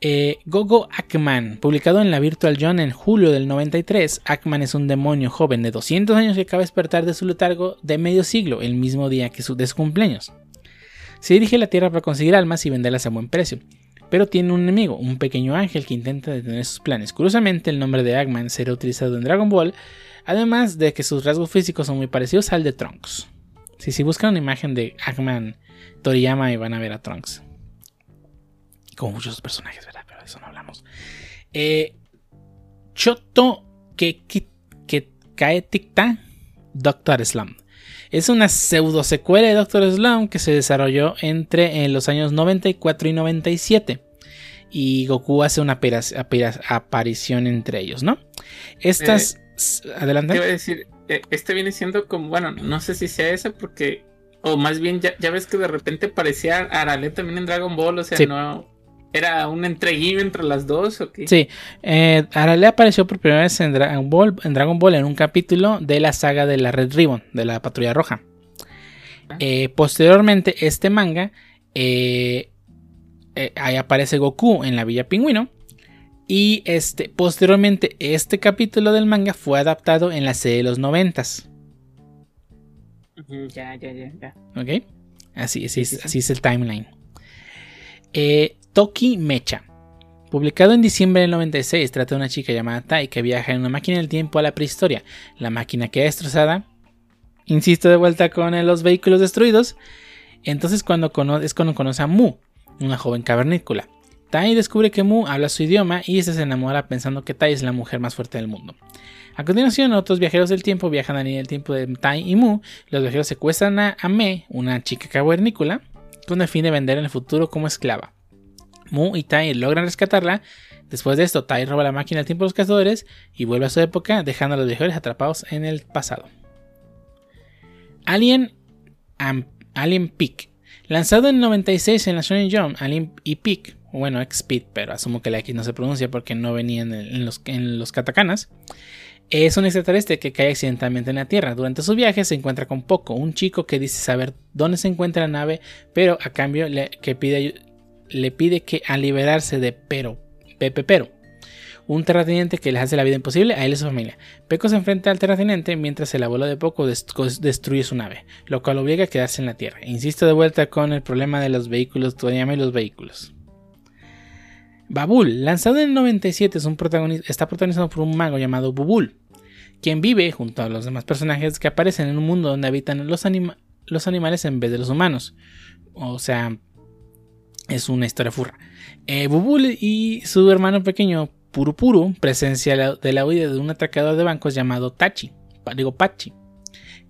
Eh, Gogo Ackman, publicado en la Virtual John en julio del 93, Ackman es un demonio joven de 200 años que acaba de despertar de su letargo de medio siglo, el mismo día que su, de su cumpleaños. Se dirige a la Tierra para conseguir almas y venderlas a buen precio, pero tiene un enemigo, un pequeño ángel que intenta detener sus planes. Curiosamente, el nombre de Ackman será utilizado en Dragon Ball, además de que sus rasgos físicos son muy parecidos al de Trunks. Si, si buscan una imagen de Ackman Toriyama y van a ver a Trunks. Como muchos personajes, ¿verdad? Pero de eso no hablamos. Eh, Choto que, cae ticta Doctor Slum. Es una pseudo secuela de Doctor Slum que se desarrolló entre en los años 94 y 97. Y Goku hace una aparición entre ellos, ¿no? Estas. Eh, adelante. Te a decir, eh, este viene siendo como, bueno, no sé si sea ese porque. O más bien, ya, ves que de repente parecía Arale también en Dragon Ball, o sea, no ¿Era un entreguillo entre las dos o qué? Sí, eh, Arale apareció por primera vez en Dragon, Ball, en Dragon Ball en un capítulo de la saga de la Red Ribbon, de la Patrulla Roja. Ah. Eh, posteriormente, este manga, eh, eh, ahí aparece Goku en la Villa Pingüino. Y este, posteriormente, este capítulo del manga fue adaptado en la serie de los noventas. Ya, ya, ya, ya. Ok. Así, así, es, así es el timeline. Eh, Toki Mecha. Publicado en diciembre del 96, trata de una chica llamada Tai que viaja en una máquina del tiempo a la prehistoria. La máquina queda destrozada. Insisto de vuelta con los vehículos destruidos. Entonces cuando es cuando conoce a Mu, una joven cavernícola. Tai descubre que Mu habla su idioma y se enamora pensando que Tai es la mujer más fuerte del mundo. A continuación, otros viajeros del tiempo viajan a la del tiempo de Tai y Mu. Los viajeros secuestran a Me, una chica cavernícola, con el fin de vender en el futuro como esclava. Mu y Tai logran rescatarla. Después de esto, Tai roba la máquina del tiempo de los cazadores y vuelve a su época, dejando a los viajeros atrapados en el pasado. Alien, Alien Peak. Lanzado en 96 en la Shonen Jump, Alien y Peak, bueno, X-Speed, pero asumo que la X no se pronuncia porque no venía en, los, en katakanas. Es un extraterrestre que cae accidentalmente en la Tierra. Durante su viaje se encuentra con Poco, un chico que dice saber dónde se encuentra la nave, pero a cambio le, que pide le pide que al liberarse de Pero, Pepe Pero, un terrateniente que les hace la vida imposible a él y a su familia. Peco se enfrenta al terrateniente mientras el abuelo de Poco destruye su nave, lo cual obliga a quedarse en la Tierra. Insisto de vuelta con el problema de los vehículos, Toriyama y los vehículos. Babul, lanzado en el 97, es un protagonista, está protagonizado por un mago llamado Bubul, quien vive junto a los demás personajes que aparecen en un mundo donde habitan los, los animales en vez de los humanos. O sea, es una historia furra. Eh, Bubul y su hermano pequeño Purupuru presencia de la huida de un atracador de bancos llamado Tachi. digo Pachi,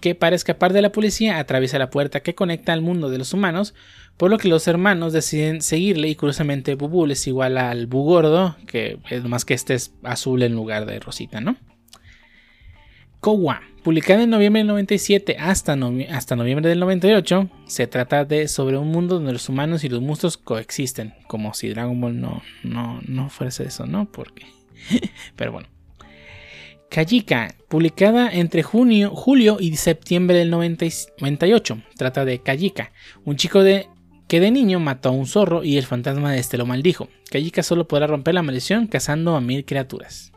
que para escapar de la policía atraviesa la puerta que conecta al mundo de los humanos, por lo que los hermanos deciden seguirle y curiosamente Bubul es igual al Bugordo, que es más que este es azul en lugar de rosita, ¿no? Kowa, publicada en noviembre del 97 hasta, noviembre del 98, se trata de sobre un mundo donde los humanos y los monstruos coexisten, como si Dragon Ball no, no, no fuese eso, ¿no? Porque... [LAUGHS] Pero bueno. Kajika, publicada entre junio, julio y septiembre del 98, trata de Kajika, un chico de, que de niño mató a un zorro y el fantasma de este lo maldijo. Kajika solo podrá romper la maldición cazando a mil criaturas.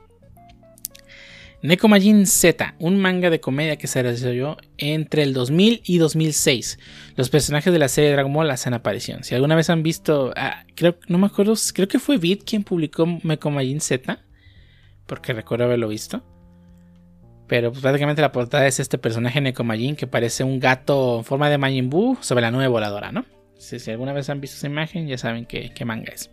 Nekomajin Z, un manga de comedia que se desarrolló entre el 2000 y 2006. Los personajes de la serie Dragon Ball hacen aparición. Si alguna vez han visto, ah, creo, no me acuerdo, creo que fue Beat quien publicó Nekomajin Z, porque recuerdo haberlo visto. Pero pues, prácticamente la portada es este personaje Nekomajin que parece un gato en forma de Majin Buu sobre la nube voladora, ¿no? Si, alguna vez han visto esa imagen, ya saben qué manga es.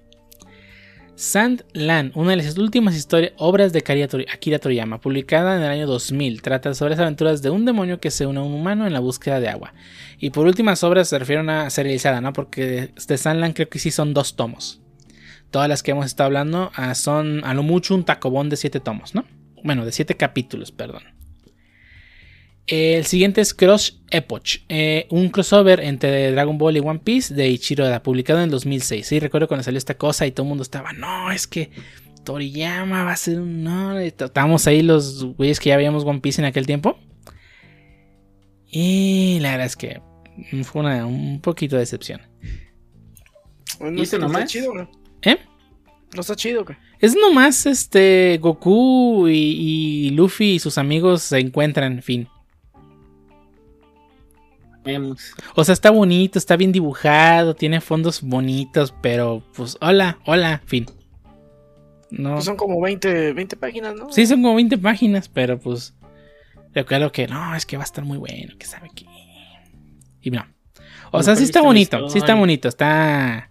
Sandland, una de las últimas historias, obras de Akira Toriyama, publicada en el año 2000, trata sobre las aventuras de un demonio que se une a un humano en la búsqueda de agua. Y por últimas obras se refieren a serializada, ¿no? Porque de Sandland creo que sí son dos tomos. Todas las que hemos estado hablando ah, son a lo mucho un tacobón de siete tomos, ¿no? Bueno, de siete capítulos, perdón. El siguiente es Cross Epoch, eh, un crossover entre Dragon Ball y One Piece de Ichiro Oda, publicado en 2006. Sí, recuerdo cuando salió esta cosa y todo el mundo estaba, no, es que Toriyama va a ser un... No, estábamos ahí los güeyes que ya veíamos One Piece en aquel tiempo. Y la verdad es que fue una, un poquito de decepción. ¿Y eso nomás? está chido, ¿no? ¿Eh? ¿No está chido? ¿qué? Es nomás este Goku y, y Luffy y sus amigos se encuentran, en fin. O sea, está bonito, está bien dibujado, tiene fondos bonitos, pero pues hola, hola, fin. No. Pues son como 20, 20 páginas, ¿no? Sí, son como 20 páginas, pero pues recuerdo que no, es que va a estar muy bueno, que sabe que... Y no. O sea, sí está bonito, sí está bonito, está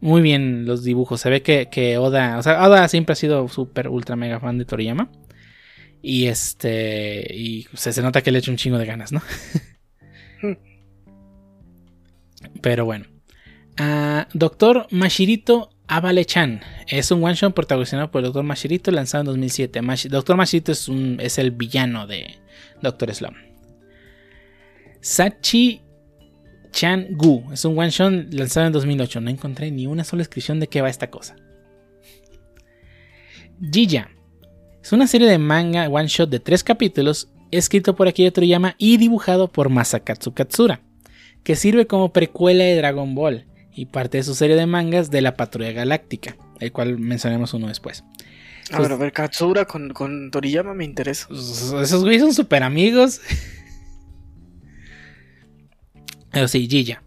muy bien los dibujos. Se ve que, que Oda, o sea, Oda siempre ha sido súper, ultra, mega fan de Toriyama. Y este, y se, se nota que le echa un chingo de ganas, ¿no? [LAUGHS] Pero bueno. Ah, Doctor Mashirito Abale-chan es un one shot protagonizado por el Doctor Mashirito lanzado en 2007. Doctor Mashirito es, un, es el villano de Doctor Slum. Sachi Chan Gu es un one shot lanzado en 2008. No encontré ni una sola descripción de qué va esta cosa. Jiya es una serie de manga one shot de tres capítulos escrito por Akira Toriyama y dibujado por Masakatsu Katsura, que sirve como precuela de Dragon Ball y parte de su serie de mangas de la Patrulla Galáctica, el cual mencionaremos uno después. A ver, a ver, Katsura con, Toriyama me interesa. Esos güeyes son súper amigos. [LAUGHS] Pero sí, Jiya.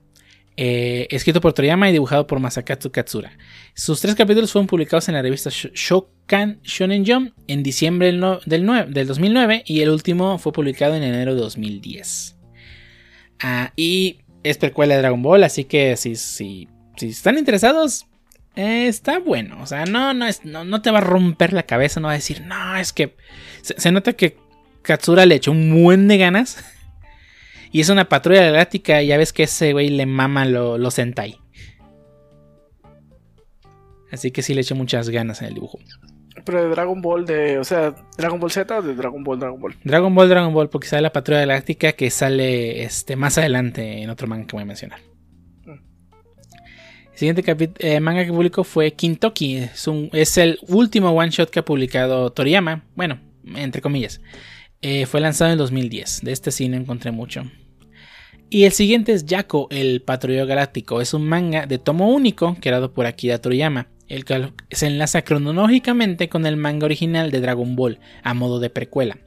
Eh, escrito por Toriyama y dibujado por Masakatsu Katsura. Sus tres capítulos fueron publicados en la revista Shokan Shonen Jump en diciembre del, 2009 y el último fue publicado en enero de 2010. Ah, y es precuela de Dragon Ball, así que si, si, si están interesados, eh, está bueno. O sea, no, no, es, no, te va a romper la cabeza, no va a decir, no, es que se, se nota que Katsura le echó un buen de ganas [LAUGHS] y es una patrulla galáctica, ya ves que ese güey le mama lo, lo Sentai. Así que sí le echo muchas ganas en el dibujo. Pero de Dragon Ball, de, o sea, Dragon Ball Z o de Dragon Ball, Dragon Ball. Dragon Ball, Dragon Ball, porque sale la patrulla galáctica que sale este, más adelante en otro manga que voy a mencionar. Mm. El siguiente eh, manga que publicó fue Kintoki. Es, es el último one shot que ha publicado Toriyama. Bueno, entre comillas. Eh, fue lanzado en 2010. De este sí no encontré mucho. Y el siguiente es Yako, el patrullero galáctico. Es un manga de tomo único creado por Akira Toriyama, el cual se enlaza cronológicamente con el manga original de Dragon Ball, a modo de precuela.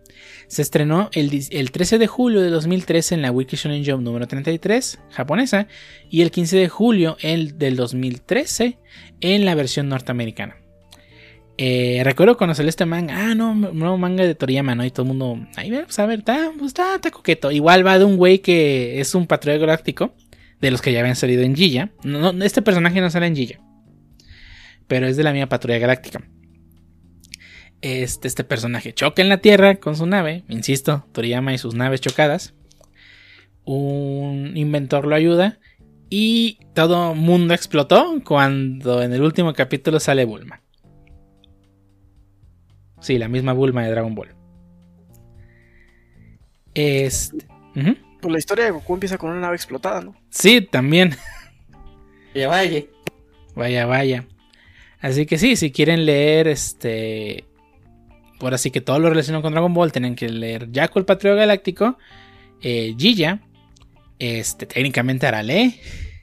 Se estrenó el, 13 de julio de 2013 en la Wiki Shonen Jump número 33 japonesa y el 15 de julio el del 2013 en la versión norteamericana. Eh, recuerdo cuando salió este manga, ah, no, nuevo manga de Toriyama, ¿no? Y todo el mundo, ahí pues a ver, está, pues, está, está, coqueto. Igual va de un güey que es un patrullero galáctico, de los que ya habían salido en Gilla. No, este personaje no sale en Gilla, pero es de la misma patrulla galáctica. Este, este personaje choca en la Tierra con su nave, insisto, Toriyama y sus naves chocadas. Un inventor lo ayuda y todo mundo explotó cuando en el último capítulo sale Bulma. Sí, la misma Bulma de Dragon Ball. Este. Pues la historia de Goku empieza con una nave explotada, ¿no? Sí, también. Vaya, vaya. Vaya, vaya. Así que sí, si quieren leer este. Por así que todo lo relacionado con Dragon Ball, tienen que leer Jaco el Patriota Galáctico, eh, Gilla, este, técnicamente Arale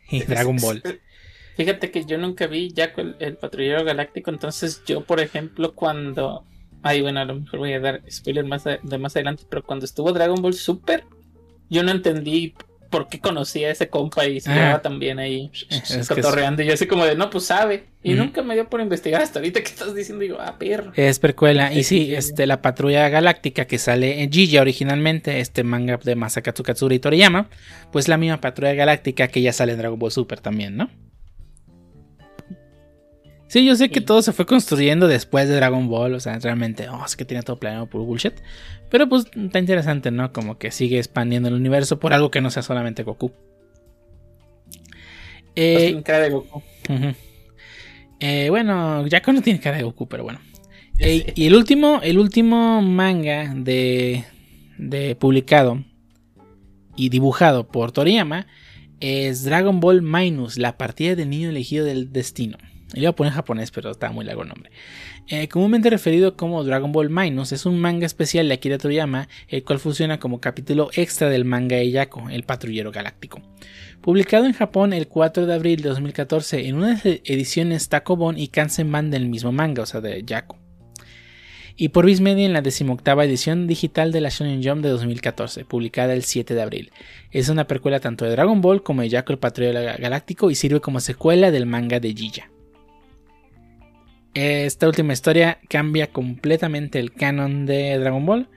y [LAUGHS] Dragon Ball. Fíjate que yo nunca vi Jaco el, el Patrullero Galáctico, entonces yo, por ejemplo, cuando. Ay, bueno, a lo mejor voy a dar spoiler más de, de más adelante, pero cuando estuvo Dragon Ball Super, yo no entendí por qué conocía a ese compa y se Ah. llevaba también ahí Es cotorreando. Y yo así como de, no, pues sabe. Y nunca me dio por investigar hasta ahorita que estás diciendo. Digo, ah, perro. Es precuela. Y Sí, sí, sí. este, la patrulla galáctica que sale en Gilla originalmente, este manga de Masakatsu Katsura y Toriyama, pues la misma patrulla galáctica que ya sale en Dragon Ball Super también, ¿no? Sí, yo sé que todo se fue construyendo después de Dragon Ball, o sea, realmente, oh, es que tiene todo planeado por bullshit. Pero pues está interesante, ¿no? Como que sigue expandiendo el universo por algo que no sea solamente Goku. Eh, Sin cara de Goku. Ujú. Eh, bueno, Jaco no tiene cara de Goku, pero bueno. Eh, y el último, el último manga de, de publicado y dibujado por Toriyama es Dragon Ball Minus, la partida del niño elegido del destino. Iba a poner japonés, pero está muy largo el nombre. Eh, comúnmente referido como Dragon Ball Minus, es un manga especial de Akira Toriyama, el cual funciona como capítulo extra del manga de Yako, el patrullero galáctico. Publicado en Japón el 4 de abril de 2014 en unas ediciones Takobon y Kansenban del mismo manga, o sea, de Yako. Y por Viz Media en la decimoctava edición digital de la Shonen Jump de 2014, publicada el 7 de abril. Es una precuela tanto de Dragon Ball como de Yako el Patrullero Galáctico y sirve como secuela del manga de Gilla. Esta última historia cambia completamente el canon de Dragon Ball.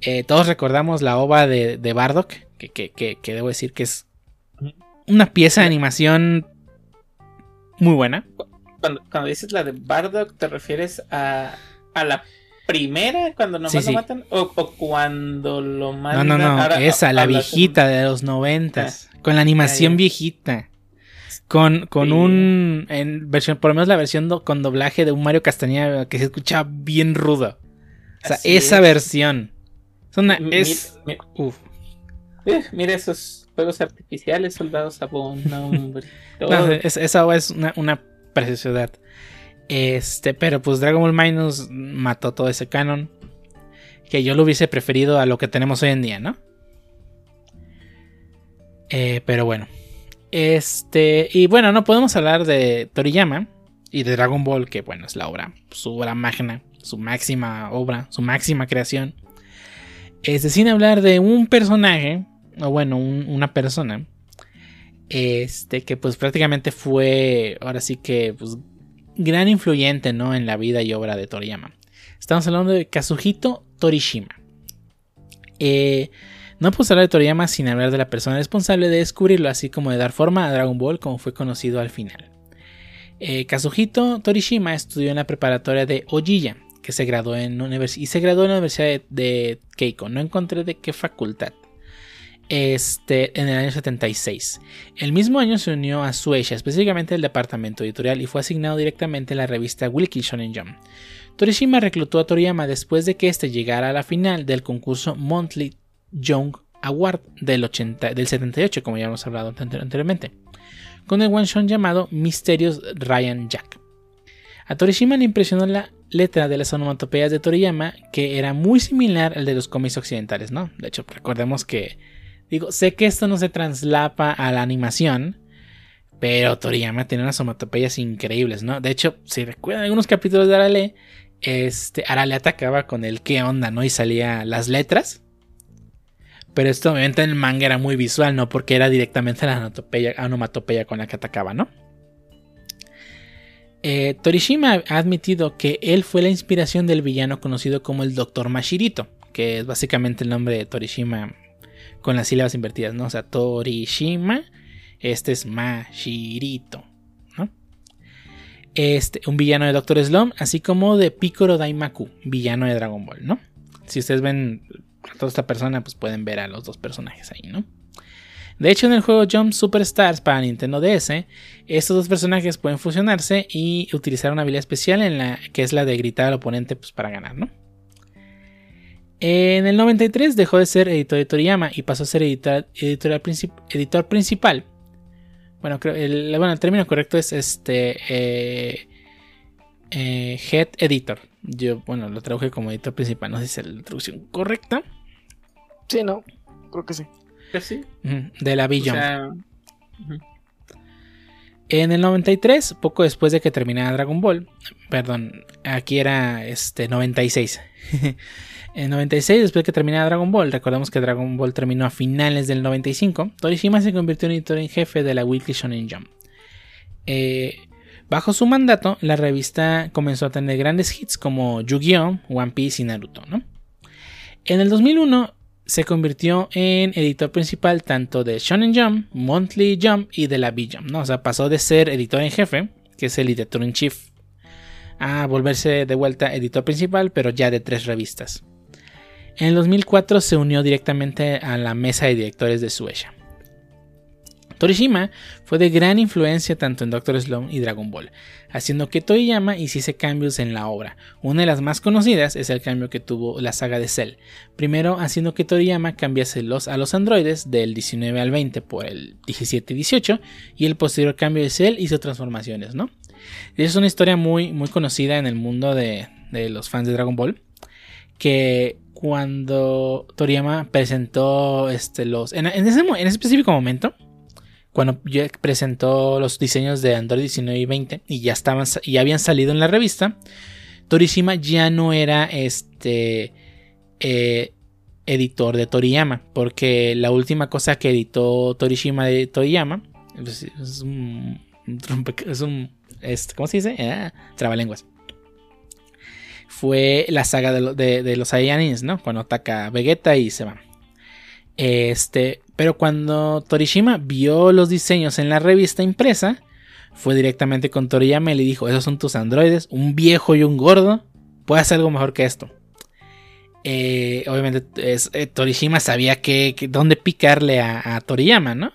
Eh, todos recordamos la ova de, de Bardock, que, que- que- que debo decir que es una pieza de animación muy buena. Cuando, cuando dices la de Bardock, ¿te refieres a, a la primera? Cuando nomás Sí, lo matan. ¿O, o cuando lo No, matan? no, no, Ahora, esa, a- la a viejita de los noventas, con la animación Ah, viejita. Con, con Sí. un. En versión, por lo menos la versión do- con doblaje de un Mario Castañeda que se escucha bien rudo. O sea, Así esa es. versión. Es una. Es. eh, mira esos fuegos artificiales, soldados sabón, no, [LAUGHS] es- esa es una, una preciosidad. Este, pero pues Dragon Ball Minus mató todo ese canon. Que yo lo hubiese preferido a lo que tenemos hoy en día, ¿no? Eh, pero bueno. Este, y bueno, no podemos hablar de Toriyama y de Dragon Ball, que bueno, es la obra, su obra magna, su máxima obra, su máxima creación. Este, sin hablar de un personaje, o bueno, un- una persona, este, que pues prácticamente fue, ahora sí que, pues, gran influyente, ¿no? En la vida y obra de Toriyama. Estamos hablando de Kazuhito Torishima. Eh, no puedo hablar de Toriyama sin hablar de la persona responsable de descubrirlo, así como de dar forma a Dragon Ball como fue conocido al final. Eh, Kazuhito Torishima estudió en la preparatoria de Ojiya, que se graduó en y se graduó en la Universidad de, Keiko. No encontré de qué facultad. Este, en el año 76. El mismo año se unió a Suecia, específicamente el departamento editorial, y fue asignado directamente a la revista Wiki Shonen Jump. Torishima reclutó a Toriyama después de que éste llegara a la final del concurso Monthly Young Award del, 80 del 78, como ya hemos hablado ante- anteriormente, con el one shot llamado Misterios Ryan Jack. A Torishima le impresionó la letra de las onomatopeyas de Toriyama, que era muy similar al de los cómics occidentales, ¿no? De hecho, recordemos que, digo, sé que esto no se traslapa a la animación, pero Toriyama tiene unas onomatopeyas increíbles, ¿no? De hecho, si recuerdan algunos capítulos de Arale, este, Arale atacaba con el qué onda, ¿no? Y salía las letras. Pero esto obviamente en el manga era muy visual, ¿no? Porque era directamente la onomatopeya, con la que atacaba, ¿no? Eh, Torishima ha admitido que él fue la inspiración del villano conocido como el Dr. Mashirito, que es básicamente el nombre de Torishima con las sílabas invertidas, ¿no? O sea, Torishima, este es Mashirito, ¿no? este, un villano de Doctor Slump, así como de Piccolo Daimaku, villano de Dragon Ball, ¿no? Si ustedes ven toda esta persona, pues pueden ver a los dos personajes ahí, ¿no? De hecho, en el juego Jump Superstars para Nintendo DS, estos dos personajes pueden fusionarse y utilizar una habilidad especial en la que es la de gritar al oponente pues, para ganar, ¿no? En el 93 dejó de ser editor de Toriyama y pasó a ser editor, editor principal. Bueno, creo, el, bueno, el término correcto es este eh, eh, Head Editor. Yo, bueno, lo traduje como editor principal. No sé si es la traducción correcta. Sí, no, creo que sí. Sí. De la Villa. En el 93, poco después de que terminara Dragon Ball, perdón, aquí era este 96. [LAUGHS] en 96, después de que terminara Dragon Ball, recordamos que Dragon Ball terminó a finales del 95, Torishima se convirtió en editor en jefe de la Weekly Shonen Jump. Eh, bajo su mandato, la revista comenzó a tener grandes hits como Yu-Gi-Oh!, One Piece y Naruto. En el 2001 se convirtió en editor principal tanto de Shonen Jump, Monthly Jump y de la B-Jump, ¿no? O sea, pasó de ser editor en jefe, que es el editor en chief, a volverse de vuelta editor principal, pero ya de tres revistas. En el 2004 se unió directamente a la mesa de directores de Suecia. Torishima fue de gran influencia tanto en Doctor Slump y Dragon Ball, haciendo que Toriyama hiciese cambios en la obra. Una de las más conocidas es el cambio que tuvo la saga de Cell. Primero haciendo que Toriyama cambiase los, a los androides del 19 al 20 por el 17 y 18 y el posterior cambio de Cell hizo transformaciones, ¿no? es una historia muy, muy conocida en el mundo de, los fans de Dragon Ball que cuando Toriyama presentó este, los. En, ese, en, ese, específico momento, cuando presentó los diseños de Android 19 y 20 y ya estaban y habían salido en la revista, Torishima ya no era este eh, editor de Toriyama, porque la última cosa que editó Torishima de Toriyama pues, es, un, es un este, ¿cómo se dice? Ah, trabalenguas. Fue la saga de, los Saiyanins, ¿no? Cuando ataca Vegeta y se va. Este, pero cuando Torishima vio los diseños en la revista impresa, fue directamente con Toriyama y le dijo, esos son tus androides, un viejo y un gordo, puedes hacer algo mejor que esto. Eh, obviamente eh, Torishima sabía que, dónde picarle a, Toriyama, ¿no?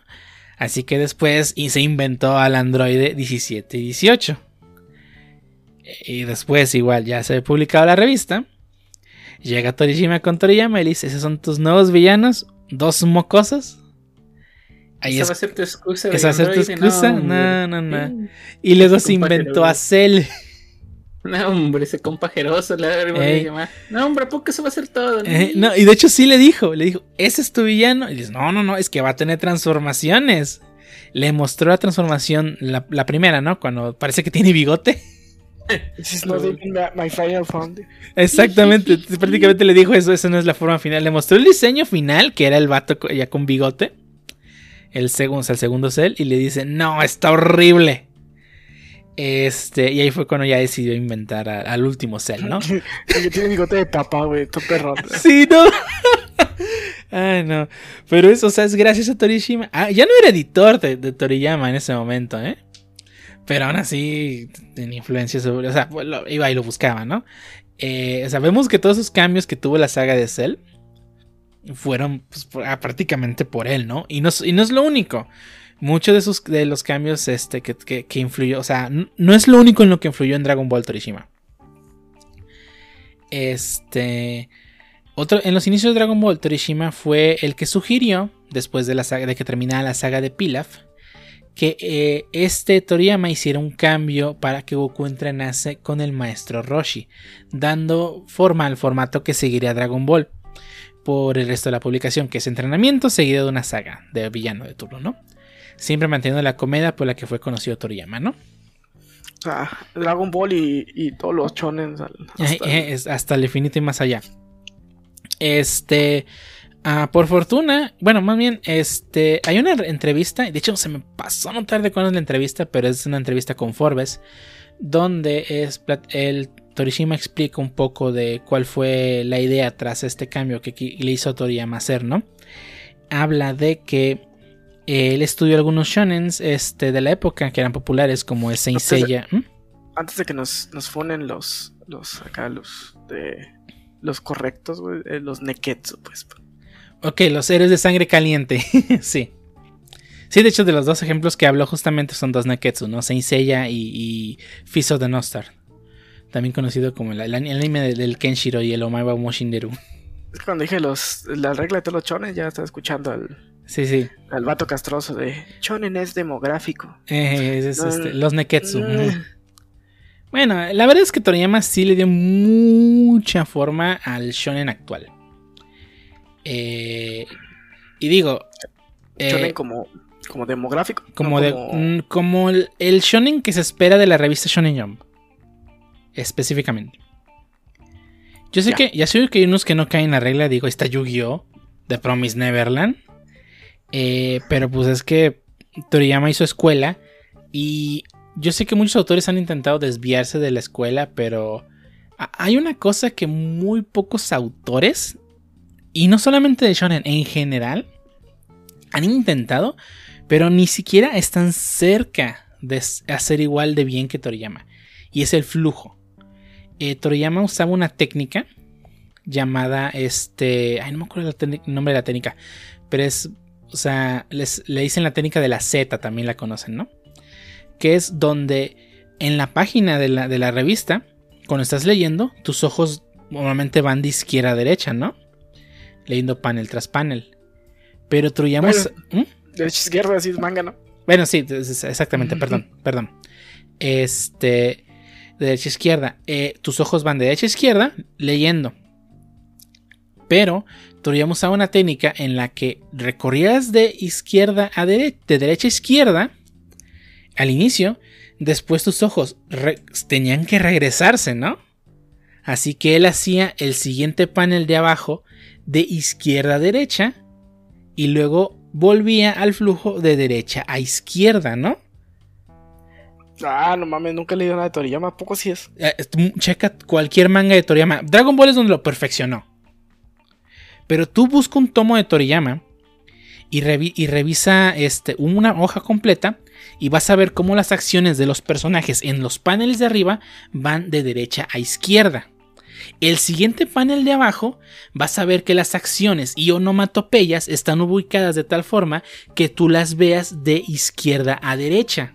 Así que después se inventó al androide 17 y 18. Y después igual ya se ha publicado la revista. Llega Torishima con Toriyama y le dice, esos son tus nuevos villanos, dos mocosos. Ahí esa va a ser tu excusa. Esa va a ser tu excusa. No, no, no. Y luego se inventó a Cell. [LAUGHS] No, hombre, ese compajeroso. No, hombre, ¿por qué eso va a ser todo? Eh, no, y de hecho sí le dijo. Le dijo, ¿ese es tu villano? Y dice, no, no, no, es que va a tener transformaciones. Le mostró la transformación, la, la primera, ¿no? Cuando parece que tiene bigote. Exactamente, [LAUGHS] prácticamente le dijo eso, esa no es la forma final. Le mostró el diseño final, que era el vato ya con bigote. El segundo, el segundo cel, y le dice, no, está horrible. Este, y ahí fue cuando ya decidió inventar al último cel, ¿no? [LAUGHS] Porque tiene bigote de papa, güey, tu perro. sí, no. [LAUGHS] Ay, no. Pero eso, o sea, es gracias a Torishima. Ah, ya no era editor de, de Toriyama en ese momento, ¿eh? Pero aún así, tenía influencia sobre. O sea, iba y lo buscaba, ¿no? Eh, sabemos que todos esos cambios que tuvo la saga de Cell fueron pues, ah, prácticamente por él, ¿no? Y, ¿no? es lo único. Muchos de, de los cambios este, que, que, influyó, o sea, no es lo único en lo que influyó en Dragon Ball Torishima. Este. Otro, en los inicios de Dragon Ball, Torishima fue el que sugirió, después de, la saga, de que terminara la saga de Pilaf, que eh, este Toriyama hiciera un cambio para que Goku entrenase con el maestro Roshi, dando forma al formato que seguiría Dragon Ball por el resto de la publicación, que es entrenamiento seguido de una saga de villano de turno, ¿no? Siempre manteniendo la comedia por la que fue conocido Toriyama, ¿no? Dragon Ball y, todos los chones hasta, eh, hasta el infinito y más allá. Este, Ah, por fortuna, bueno, más bien, este, hay una entrevista, de hecho se me pasó a notar de cuándo es la entrevista, pero es una entrevista con Forbes, donde es, el Torishima explica un poco de cuál fue la idea tras este cambio que le hizo Toriyama hacer, ¿no? Habla de que él estudió algunos shonens este, de la época que eran populares como Saint Seiya. antes de que nos, nos funen los, los, acá, los, de, los correctos, güey, eh, los neketsu, pues. Ok, los héroes de sangre caliente, [LAUGHS] sí. Sí, de hecho, de los dos ejemplos que hablo justamente son dos Neketsu, ¿no? Saint Seiya y, y Fiso de Nostar. También conocido como el, anime del Kenshiro y el Omaiba Moshinderu. Es cuando dije los, la regla de todos los chones, ya estaba escuchando al, sí, sí. al vato castroso de chonen es demográfico. Eh, es, este, los Neketsu. Bueno, la verdad es que Toriyama sí le dio mucha forma al shonen actual. Eh, y digo... shonen eh, como como demográfico. Como, de, como... el, shonen que se espera de la revista Shonen Jump. Específicamente. Yo sé que, ya sé que hay unos que no caen en la regla, digo, está Yu-Gi-Oh! The Promise Neverland. Eh, pero pues es que Toriyama hizo escuela. Y yo sé que muchos autores han intentado desviarse de la escuela, pero hay una cosa que muy pocos autores, y no solamente de Shonen, en general, han intentado, pero ni siquiera están cerca de hacer igual de bien que Toriyama. Y es el flujo. Eh, Toriyama usaba una técnica llamada este. Ay, no me acuerdo el nombre de la técnica. Pero es. O sea, le dicen la técnica de la Z, también la conocen, ¿no? Que es donde en la página de la, de la revista, cuando estás leyendo, tus ojos normalmente van de izquierda a derecha, ¿no? Leyendo panel tras panel. Pero Toriyama. ¿Mm? Derecha izquierda, así es manga, ¿no? Bueno, sí, exactamente, perdón, perdón. Este. De derecha izquierda. Eh, tus ojos van de derecha a izquierda leyendo. Pero Toriyama usaba una técnica en la que recorrías de izquierda a derecha, de derecha a izquierda al inicio. Después tus ojos tenían que regresarse, ¿no? Así que él hacía el siguiente panel de abajo de izquierda a derecha y luego volvía al flujo de derecha a izquierda, ¿no? Ah, no mames, nunca he leído nada de Toriyama, poco sí es. Eh, checa cualquier manga de Toriyama. Dragon Ball es donde lo perfeccionó. Pero tú busca un tomo de Toriyama y, y, revisa este, una hoja completa y vas a ver cómo las acciones de los personajes en los paneles de arriba van de derecha a izquierda. El siguiente panel de abajo vas a ver que las acciones y onomatopeyas están ubicadas de tal forma que tú las veas de izquierda a derecha.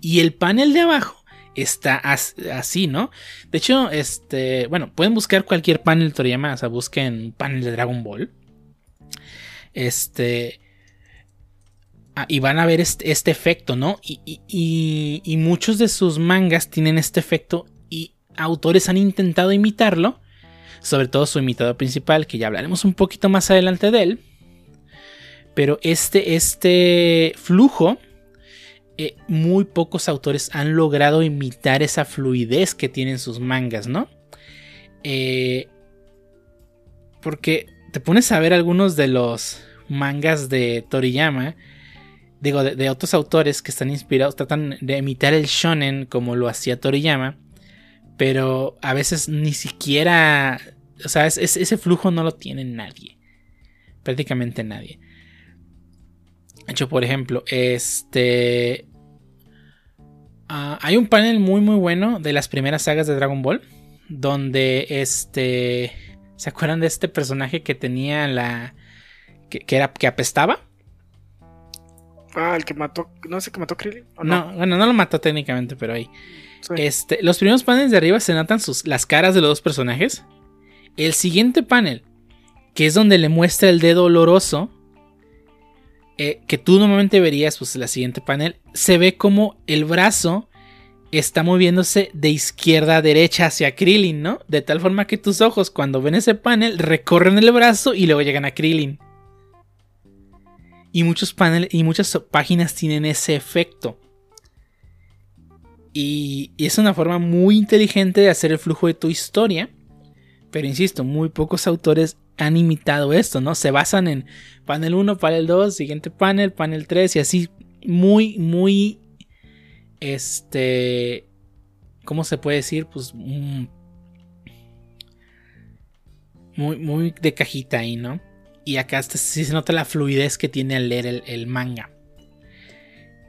Y el panel de abajo está así, ¿no? De hecho, este, bueno, pueden buscar cualquier panel Toriyama, o sea, busquen panel de Dragon Ball. Este, ah, y van a ver este, este efecto, ¿no? y, muchos de sus mangas tienen este efecto autores han intentado imitarlo, sobre todo su imitador principal, que ya hablaremos un poquito más adelante de él. Pero este, este flujo, eh, muy pocos autores han logrado imitar esa fluidez que tienen sus mangas, ¿no? Eh, porque te pones a ver algunos de los mangas de Toriyama, digo, de, de, otros autores que están inspirados, tratan de imitar el shonen como lo hacía Toriyama pero a veces ni siquiera, o sea, ese flujo no lo tiene nadie, prácticamente nadie. De hecho, por ejemplo, este... Ah, hay un panel muy muy bueno de las primeras sagas de Dragon Ball. Donde este... ¿Se acuerdan de este personaje que tenía la... que, era, que apestaba? Ah, el que mató... No sé, que mató Krillin. no? no, bueno, no lo mató técnicamente, pero ahí. Este, los primeros paneles de arriba se notan sus, las caras de los dos personajes. El siguiente panel, que es donde le muestra el dedo oloroso, eh, que tú normalmente verías, pues la siguiente panel, se ve como el brazo está moviéndose de izquierda a derecha hacia Krillin, ¿no? De tal forma que tus ojos cuando ven ese panel recorren el brazo y luego llegan a Krillin. Y muchos paneles y muchas páginas tienen ese efecto. Y, es una forma muy inteligente de hacer el flujo de tu historia. Pero insisto, muy pocos autores han imitado esto, ¿no? Se basan en panel 1, panel 2, siguiente panel, panel 3 y así muy, muy, este, ¿cómo se puede decir? Pues mm, muy, muy de cajita ahí, ¿no? Y acá sí se nota la fluidez que tiene al leer el manga.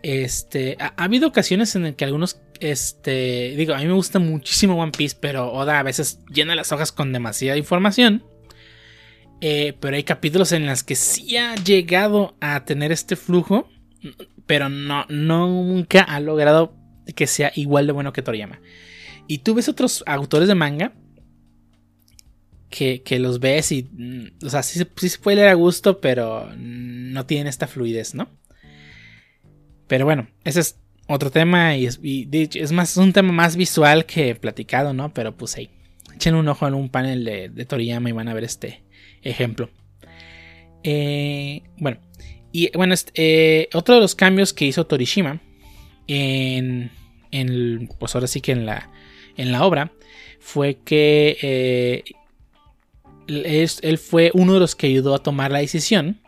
Este, ha, habido ocasiones en las que algunos este, digo, a mí me gusta muchísimo One Piece, pero Oda a veces llena las hojas con demasiada información. Eh, pero hay capítulos en los que sí ha llegado a tener este flujo, pero no, nunca ha logrado que sea igual de bueno que Toriyama. Y tú ves otros autores de manga que, los ves y, mm, o sea, sí, se puede leer a gusto, pero no tienen esta fluidez, ¿no? Pero bueno, ese es otro tema y es, más un tema más visual que platicado, ¿no? Pero pues ahí, echen un ojo en un panel de, de Toriyama y van a ver este, ejemplo. Eh, bueno, y bueno, este, eh, otro de los cambios que hizo Torishima en, en, pues ahora sí que en la, en la obra fue que eh, él fue uno de los que ayudó a tomar la decisión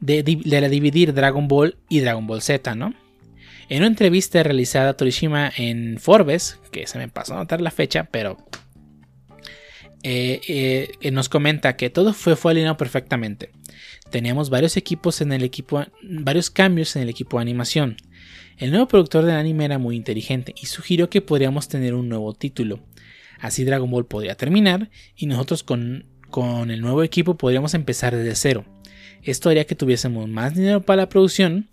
de, de, dividir Dragon Ball y Dragon Ball Z, ¿no? En una entrevista realizada a Torishima en Forbes, que se me pasó a notar la fecha, pero eh, eh, nos comenta que todo fue, alineado perfectamente. Teníamos varios equipos en el equipo, varios cambios en el equipo de animación. El nuevo productor del anime era muy inteligente y sugirió que podríamos tener un nuevo título. Así Dragon Ball podría terminar y nosotros con, con el nuevo equipo podríamos empezar desde cero. Esto haría que tuviésemos más dinero para la producción,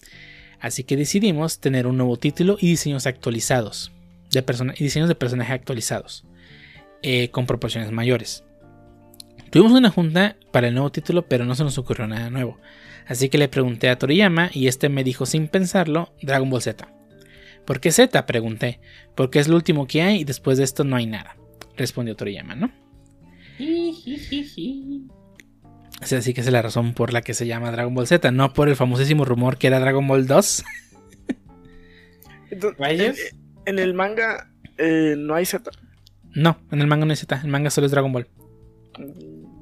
así que decidimos tener un nuevo título y diseños actualizados, de y diseños de personajes actualizados. Eh, con proporciones mayores. Tuvimos una junta para el nuevo título, pero no se nos ocurrió nada nuevo. Así que le pregunté a Toriyama y este me dijo sin pensarlo Dragon Ball Z. ¿Por qué Z? pregunté. Porque es lo último que hay y después de esto no hay nada. Respondió Toriyama, ¿no? Así que esa es la razón por la que se llama Dragon Ball Z, no por el famosísimo rumor que era Dragon Ball 2. en, el manga eh, no hay Z. No, en el manga no Z. El manga solo es Dragon Ball.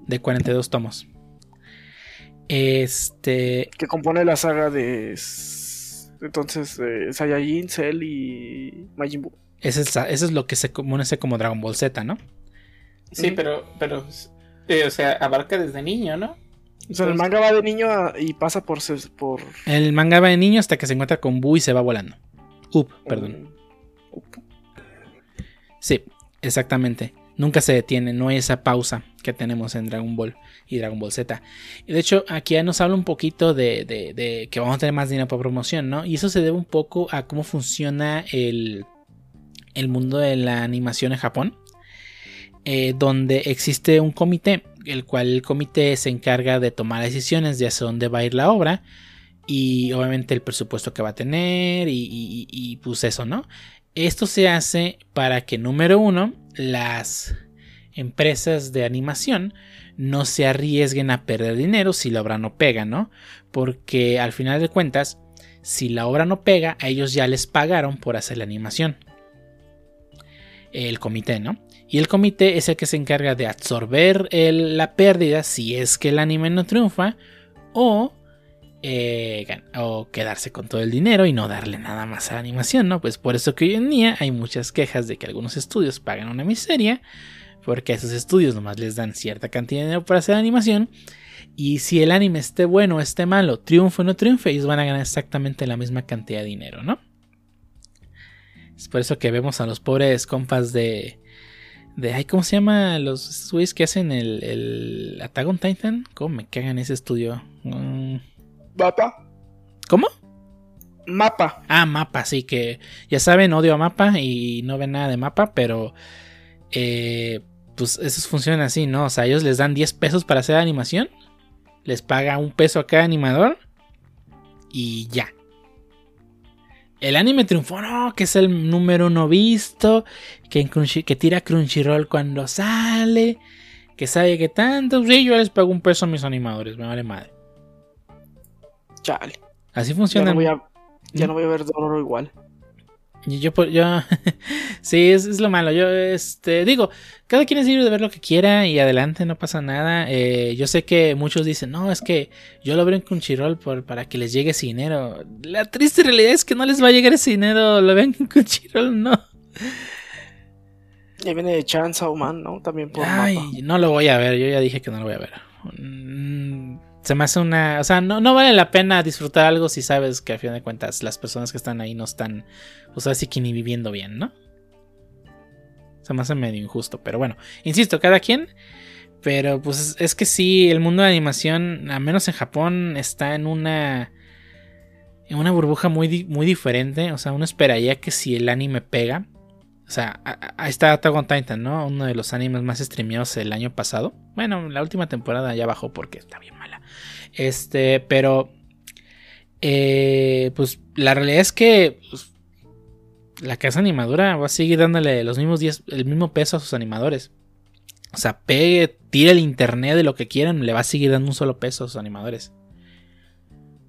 De 42 tomos. Este. Que compone la saga de. Entonces, eh, Saiyajin, Cell y Majin Buu. Eso es, eso es lo que se conoce como Dragon Ball Z, ¿no? Sí, pero, pero eh, o sea, abarca desde niño, ¿no? O sea, el manga va de niño y pasa por, por... El manga va de niño hasta que se encuentra con Buu y se va volando. Up, perdón. Sí. Exactamente. Nunca se detiene, no hay esa pausa que tenemos en Dragon Ball y Dragon Ball Z. Y de hecho, aquí ya nos habla un poquito de, que vamos a tener más dinero para promoción, ¿no? Y eso se debe un poco a cómo funciona el, el mundo de la animación en Japón. Eh, donde existe un comité, el cual el comité se encarga de tomar decisiones de hacia dónde va a ir la obra y obviamente el presupuesto que va a tener y, y pues eso, ¿no? Esto se hace para que, número uno, las empresas de animación no se arriesguen a perder dinero si la obra no pega, ¿no? Porque al final de cuentas, si la obra no pega, a ellos ya les pagaron por hacer la animación. El comité, ¿no? Y el comité es el que se encarga de absorber la pérdida si es que el anime no triunfa o eh, o quedarse con todo el dinero y no darle nada más a la animación, ¿no? Pues por eso que hoy en día hay muchas quejas de que algunos estudios pagan una miseria, porque a esos estudios nomás les dan cierta cantidad de dinero para hacer animación. Y si el anime esté bueno o esté malo, triunfe o no triunfe, ellos van a ganar exactamente la misma cantidad de dinero, ¿no? Es por eso que vemos a los pobres compas de. De ay, ¿Cómo se llama? Los güeyes que hacen el, el Attack on Titan. ¿Cómo me cagan ese estudio? Mm. Mapa. ¿Cómo? Mapa. Ah, mapa, sí, que ya saben, odio a mapa y no ven nada de mapa, pero eh, pues esos funcionan así, ¿no? O sea, ellos les dan 10 pesos para hacer animación, les paga un peso a cada animador y ya. El anime triunfó, no, que es el número uno visto, que, que tira Crunchyroll cuando sale, que sabe que tanto, sí, yo les pago un peso a mis animadores, me vale madre. Chale. Así funciona. Ya no voy a, ya no voy a ver Dororo igual. Y yo, yo, [LAUGHS] sí, es, lo malo. Yo, este, digo, cada quien es libre de ver lo que quiera y adelante, no pasa nada. Eh, yo sé que muchos dicen, no, es que yo lo veo en Crunchyroll por, para que les llegue ese dinero. La triste realidad es que no les va a llegar ese dinero, lo ven en Crunchyroll, no. Ya viene de Chance Man, ¿no? También por Ay, no lo voy a ver, yo ya dije que no lo voy a ver. Mm, se me hace una. O sea, no, no vale la pena disfrutar algo si sabes que a fin de cuentas las personas que están ahí no están, pues así que ni viviendo bien, ¿no? Se me hace medio injusto, pero bueno, insisto, cada quien. Pero pues es que sí, el mundo de animación, al menos en Japón, está en una. En una burbuja muy, muy diferente. O sea, uno esperaría que si el anime pega. O sea, ahí está Attack on Titan, ¿no? Uno de los animes más streameados el año pasado. Bueno, la última temporada ya bajó porque está bien mala. Este, pero. Eh, pues la realidad es que. Pues, la casa animadora va a seguir dándole los mismos 10, el mismo peso a sus animadores. O sea, pegue, tire el internet de lo que quieran, le va a seguir dando un solo peso a sus animadores.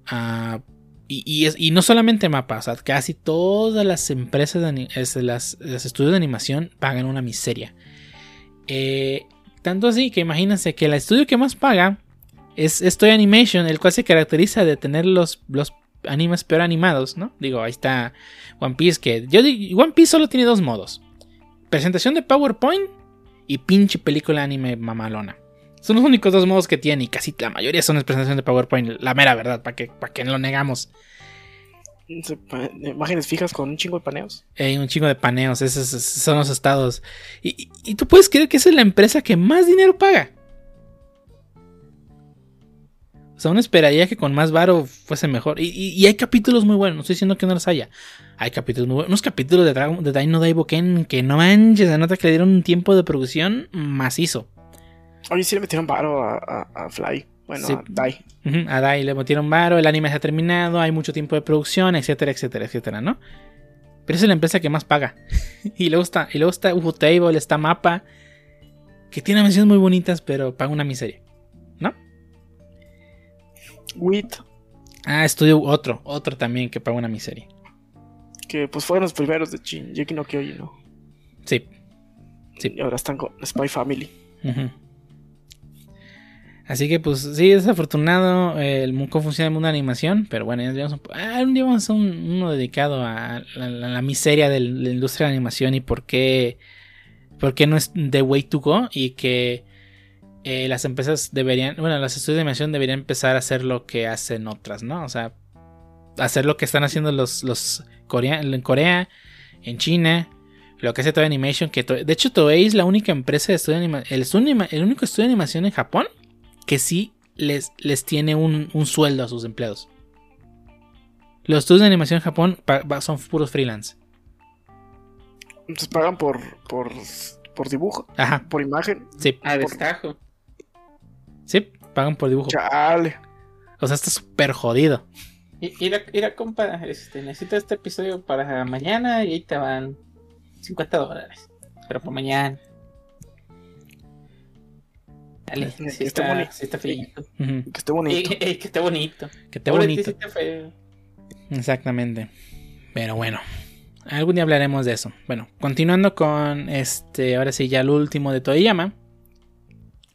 Ah, y, no solamente Mapa, o sea, casi todas las empresas, de las, estudios de animación pagan una miseria. Eh, tanto así que imagínense que el estudio que más paga es Story Animation, el cual se caracteriza de tener los, los animes peor animados, ¿no? Digo, ahí está One Piece, que One Piece solo tiene dos modos. Presentación de PowerPoint y pinche película anime mamalona. Son los únicos dos modos que tiene y casi la mayoría son las presentaciones de PowerPoint, la mera verdad, para que, para que no lo negamos. Imágenes fijas con un chingo de paneos. Hay un chingo de paneos, esos, son los estados. Y, y, tú puedes creer que esa es la empresa que más dinero paga. O sea, uno esperaría que con más varo fuese mejor. Y, hay capítulos muy buenos, no estoy diciendo que no los haya. Hay capítulos muy buenos. Unos capítulos de, Dragon, de Dino Daiboken que no manches, se nota que le dieron un tiempo de producción macizo. Oye, sí le metieron varo a, Fly. Bueno, a Dai. a Dai le metieron varo, el anime se ha terminado, hay mucho tiempo de producción, etcétera, etcétera, etcétera, ¿no? Pero esa es la empresa que más paga. [LAUGHS] y luego está, y luego está Ufotable, está Mapa, que tiene menciones muy bonitas, pero paga una miseria. WIT. Ah, estudio otro, otro también que paga una miseria. Que pues fueron los primeros de Jackie no Kyoji, ¿no? Sí. sí. Y ahora están con Spy Family. Así que pues sí, es afortunado el cómo funciona el mundo de animación, pero bueno, ya un, ah, un día vamos a uno dedicado a la, miseria de la industria de animación y por qué, por qué no es the way to go y que eh, las empresas deberían, bueno, las estudios de animación deberían empezar a hacer lo que hacen otras, ¿no? O sea, hacer lo que están haciendo los, los en Corea, en China, lo que hace Toei Animation, que de hecho Toei es la única empresa de estudio de animación, el, el, único estudio de animación en Japón que sí les, les tiene un, sueldo a sus empleados. Los estudios de animación en Japón son puros freelance. Entonces pagan por, por, por dibujo. Ajá. Por imagen. Sí. A destajo. Sí, pagan por dibujo. Chale. O sea, está súper jodido. Mira, compa, este, necesito este episodio para mañana y ahí te van 50 dólares. Pero por mañana. Dale, que, sí está, bonito. Sí está feito. [LAUGHS] Que esté bonito. que esté bonito. Que esté bonito. Exactamente. Pero bueno. Algún día hablaremos de eso. Bueno, continuando con este, ahora sí, ya el último de Toriyama.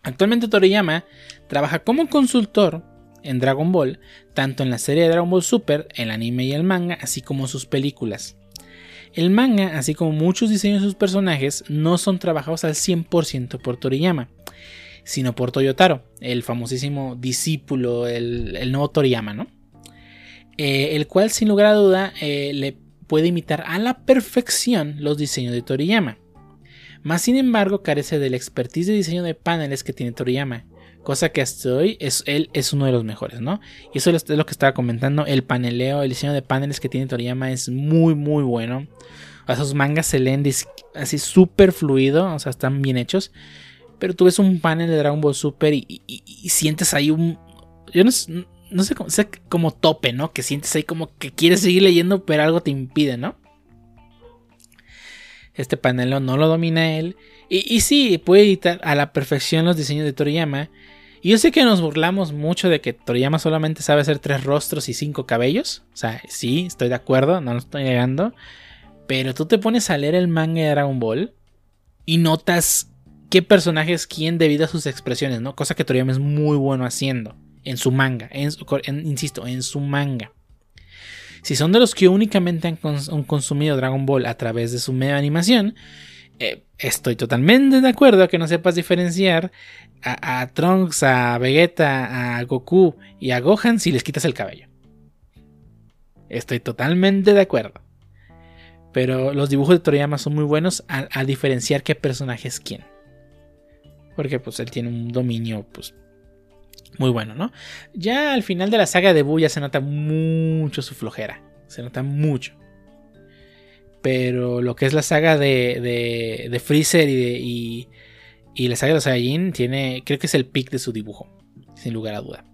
Actualmente Toriyama trabaja como consultor en Dragon Ball, tanto en la serie de Dragon Ball Super, el anime y el manga, así como sus películas. El manga, así como muchos diseños de sus personajes, no son trabajados al 100% por Toriyama, sino por Toyotaro, el famosísimo discípulo, el, nuevo Toriyama, ¿no? Eh, el cual sin lugar a duda eh, le puede imitar a la perfección los diseños de Toriyama. Más sin embargo, carece del expertise de diseño de paneles que tiene Toriyama, cosa que hasta hoy es, él es uno de los mejores, ¿no? Y eso es lo que estaba comentando, el paneleo, el diseño de paneles que tiene Toriyama es muy, muy bueno. O sus mangas se leen así súper fluido, o sea, están bien hechos. Pero tú ves un panel de Dragon Ball Super y, sientes ahí un... Yo no, sé cómo, sé como tope, ¿no? Que sientes ahí como que quieres seguir leyendo, pero algo te impide, ¿no? Este panelo no lo domina él. Y, sí, puede editar a la perfección los diseños de Toriyama. Y yo sé que nos burlamos mucho de que Toriyama solamente sabe hacer tres rostros y cinco cabellos. O sea, sí, estoy de acuerdo, no lo estoy negando. Pero tú te pones a leer el manga de Dragon Ball y notas qué personaje es quién debido a sus expresiones, ¿no? Cosa que Toriyama es muy bueno haciendo en su manga. insisto, en su manga. Si son de los que únicamente han, consumido Dragon Ball a través de su medio animación, Eh, estoy totalmente de acuerdo que no sepas diferenciar a, a, Trunks, a Vegeta, a Goku y a Gohan si les quitas el cabello. Estoy totalmente de acuerdo. Pero los dibujos de Toriyama son muy buenos a, diferenciar qué personaje es quién. Porque pues él tiene un dominio pues muy bueno, ¿no? Ya al final de la saga de Buu ya se nota mucho su flojera. Se nota mucho. Pero lo que es la saga de, de, Freezer y, y, la saga de los Saiyajin tiene, creo que es el pick de su dibujo, sin lugar a duda.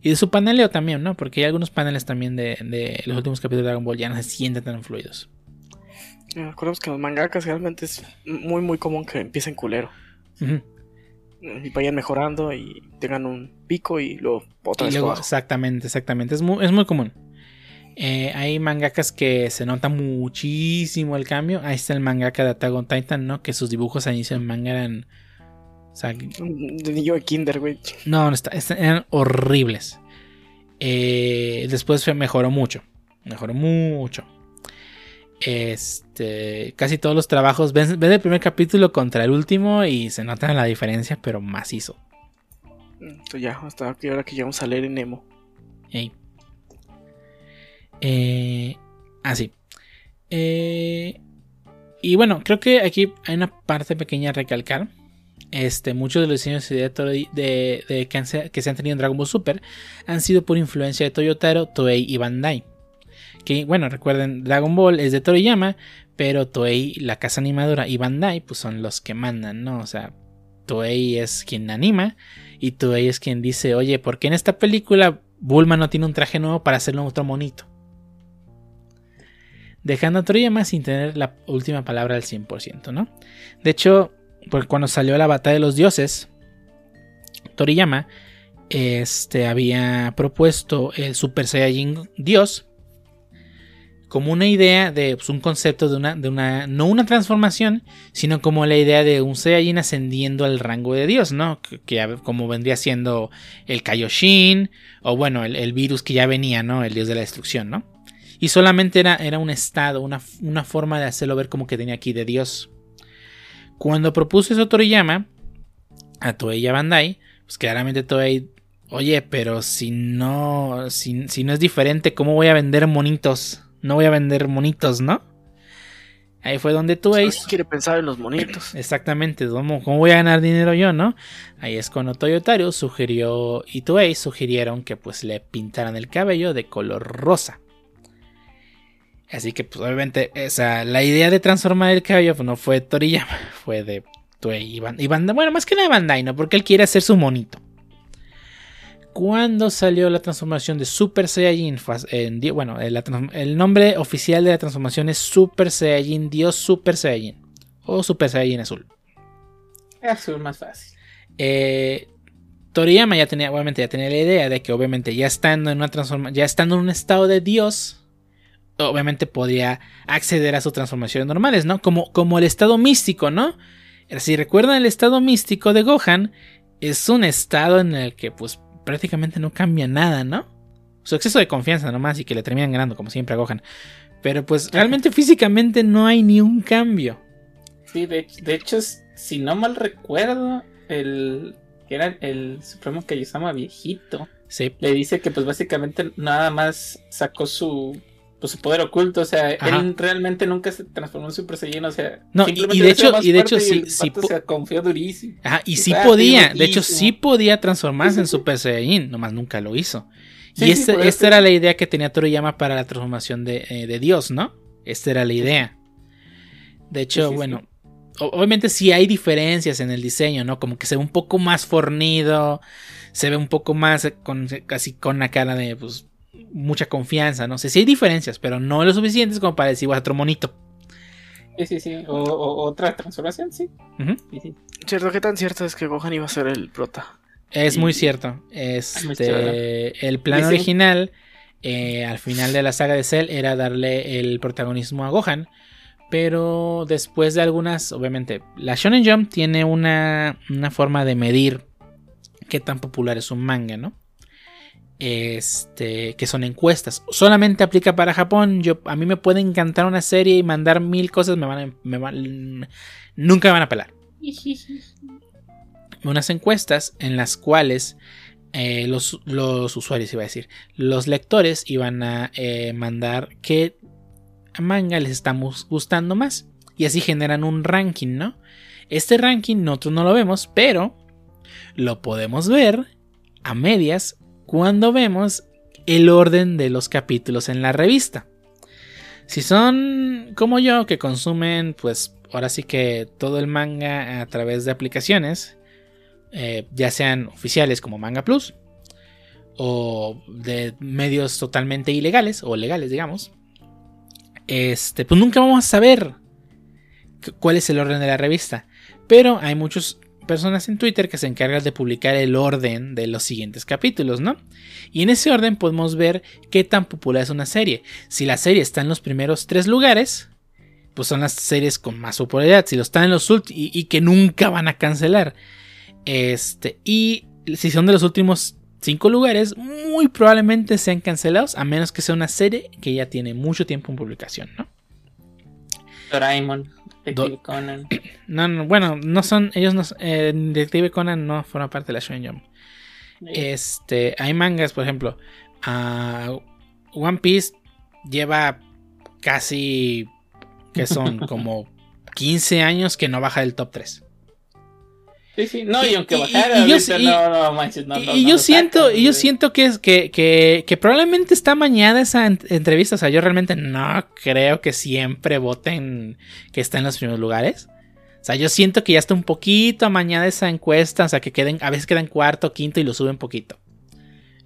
Y de su paneleo también, ¿no? Porque hay algunos paneles también de, los últimos capítulos de Dragon Ball ya no se sienten tan fluidos. Recordemos que los mangakas realmente es muy, muy común que empiecen culero. Y vayan mejorando y tengan un pico y luego otra vez Exactamente, exactamente. Es muy, es muy común. Eh, hay mangakas que se nota muchísimo el cambio. Ahí está el mangaka de Attack on Titan, ¿no? Que sus dibujos al inicio del manga eran. O sea, de niño de Kinder, güey. No, no está, eran horribles. Eh, después mejoró mucho. Mejoró mucho. Este, casi todos los trabajos. Ven, el primer capítulo contra el último y se nota la diferencia, pero macizo. Entonces ya, hasta ahora que llegamos a leer en Nemo. Eh, así. Ah, eh, y bueno, creo que aquí hay una parte pequeña a recalcar. Este, muchos de los diseños de, de, que, se han tenido en Dragon Ball Super han sido por influencia de Toyotaro, Toei y Bandai. Que bueno, recuerden, Dragon Ball es de Toriyama, pero Toei, la casa animadora y Bandai, pues son los que mandan, ¿no? O sea, Toei es quien anima y Toei es quien dice, oye, ¿por qué en esta película Bulma no tiene un traje nuevo para hacerlo otro monito? dejando a Toriyama sin tener la última palabra al 100%, ¿no? De hecho, cuando salió la batalla de los dioses, Toriyama este, había propuesto el Super Saiyajin Dios como una idea de pues, un concepto de una, de una, no una transformación, sino como la idea de un Saiyajin ascendiendo al rango de Dios, ¿no? Que, como vendría siendo el Kaioshin, o bueno, el, el, virus que ya venía, ¿no? El dios de la destrucción, ¿no? Y solamente era, era un estado, una, una, forma de hacerlo ver como que tenía aquí de Dios. Cuando propuso eso Toriyama a Toei y a Bandai, pues claramente Toei, oye, pero si no, si, no es diferente, ¿cómo voy a vender monitos? No voy a vender monitos, ¿no? Ahí fue donde Toei... quiere pensar en los monitos. Exactamente, ¿cómo, voy a ganar dinero yo, no? Ahí es cuando Toyotaro sugirió y Toei sugirieron que pues le pintaran el cabello de color rosa. Así que, pues, obviamente, esa, la idea de transformar el cabello pues, no fue Toriyama, fue de Toei y Bandai. Bueno, más que nada de Bandai, ¿no? Porque él quiere hacer su monito. Cuando salió la transformación de Super Saiyajin, bueno, el, nombre oficial de la transformación es Super Saiyajin Dios Super Saiyajin o Super Saiyajin Azul. Azul más fácil. Eh, Toriyama ya tenía, obviamente, ya tenía la idea de que, obviamente, ya estando en una transformación, ya estando en un estado de Dios, obviamente podía acceder a sus transformaciones normales, ¿no? Como, como el estado místico, ¿no? Si recuerdan el estado místico de Gohan, es un estado en el que pues prácticamente no cambia nada, ¿no? Su exceso de confianza nomás y que le terminan ganando como siempre a Gohan. Pero pues realmente físicamente no hay ni un cambio. Sí, de, hecho, si no mal recuerdo, el que era el Supremo Kaiosama viejito. Sí. Le dice que pues básicamente nada más sacó su pues, su poder oculto, o sea, él realmente nunca se transformó en Super Saiyan, o sea, no, y, de hecho, y de hecho sí, sí se confió durísimo. Ajá, y sí podía, de hecho sí podía transformarse en [LAUGHS] Super Saiyan, nomás nunca lo hizo. y este, esta era la idea que tenía Toriyama para la transformación de, eh, de Dios, ¿no? Esta era la idea. De hecho, bueno, obviamente sí hay diferencias en el diseño, ¿no? Como que se ve un poco más fornido, se ve un poco más con, casi con la cara de, pues, mucha confianza. No sé si hay diferencias, pero no lo suficientes como para decir, otro monito. Sí, sí, sí. O, otra transformación, sí. Cierto, ¿qué tan cierto es que Gohan iba a ser el prota? Es muy cierto. Este, el plan original, eh, al final de la saga de Cell, era darle el protagonismo a Gohan. Pero después de algunas, obviamente, la Shonen Jump tiene una, una forma de medir qué tan popular es un manga, ¿no? Este, que son encuestas. Solamente aplica para Japón. Yo, a mí me puede encantar una serie y mandar mil cosas, me van a, me van, nunca me van a pelar. [LAUGHS] Unas encuestas en las cuales eh, los, los, usuarios, iba a decir, los lectores iban a eh, mandar qué manga les estamos gustando más. Y así generan un ranking, ¿no? Este ranking nosotros no lo vemos, pero lo podemos ver a medias cuando vemos el orden de los capítulos en la revista. Si son como yo que consumen pues ahora sí que todo el manga a través de aplicaciones, eh, ya sean oficiales como Manga Plus o de medios totalmente ilegales o legales digamos, este, pues nunca vamos a saber cuál es el orden de la revista. Pero hay muchos personas en Twitter que se encargan de publicar el orden de los siguientes capítulos, ¿no? Y en ese orden podemos ver qué tan popular es una serie. Si la serie está en los primeros tres lugares, pues son las series con más popularidad. Si lo están en los últimos y, que nunca van a cancelar. Este, y si son de los últimos cinco lugares, muy probablemente sean cancelados, a menos que sea una serie que ya tiene mucho tiempo en publicación, ¿no? Doraemon. Detective Conan. [CLEARS THROAT] No, no, bueno, no son. Ellos no. Eh, Detective Conan no forma parte de la Shonen Jump. Este. Hay mangas, por ejemplo. One Piece lleva casi. Que son [LAUGHS] como 15 años que no baja del top 3. Sí, sí, no, y, aunque bajara, y, yo, y yo siento, y yo siento que, es, que, que, probablemente está mañana esa entrevista. O sea, yo realmente no creo que siempre voten que está en los primeros lugares. O sea, yo siento que ya está un poquito amañada esa encuesta. O sea, que queden, a veces quedan cuarto, quinto y lo suben poquito.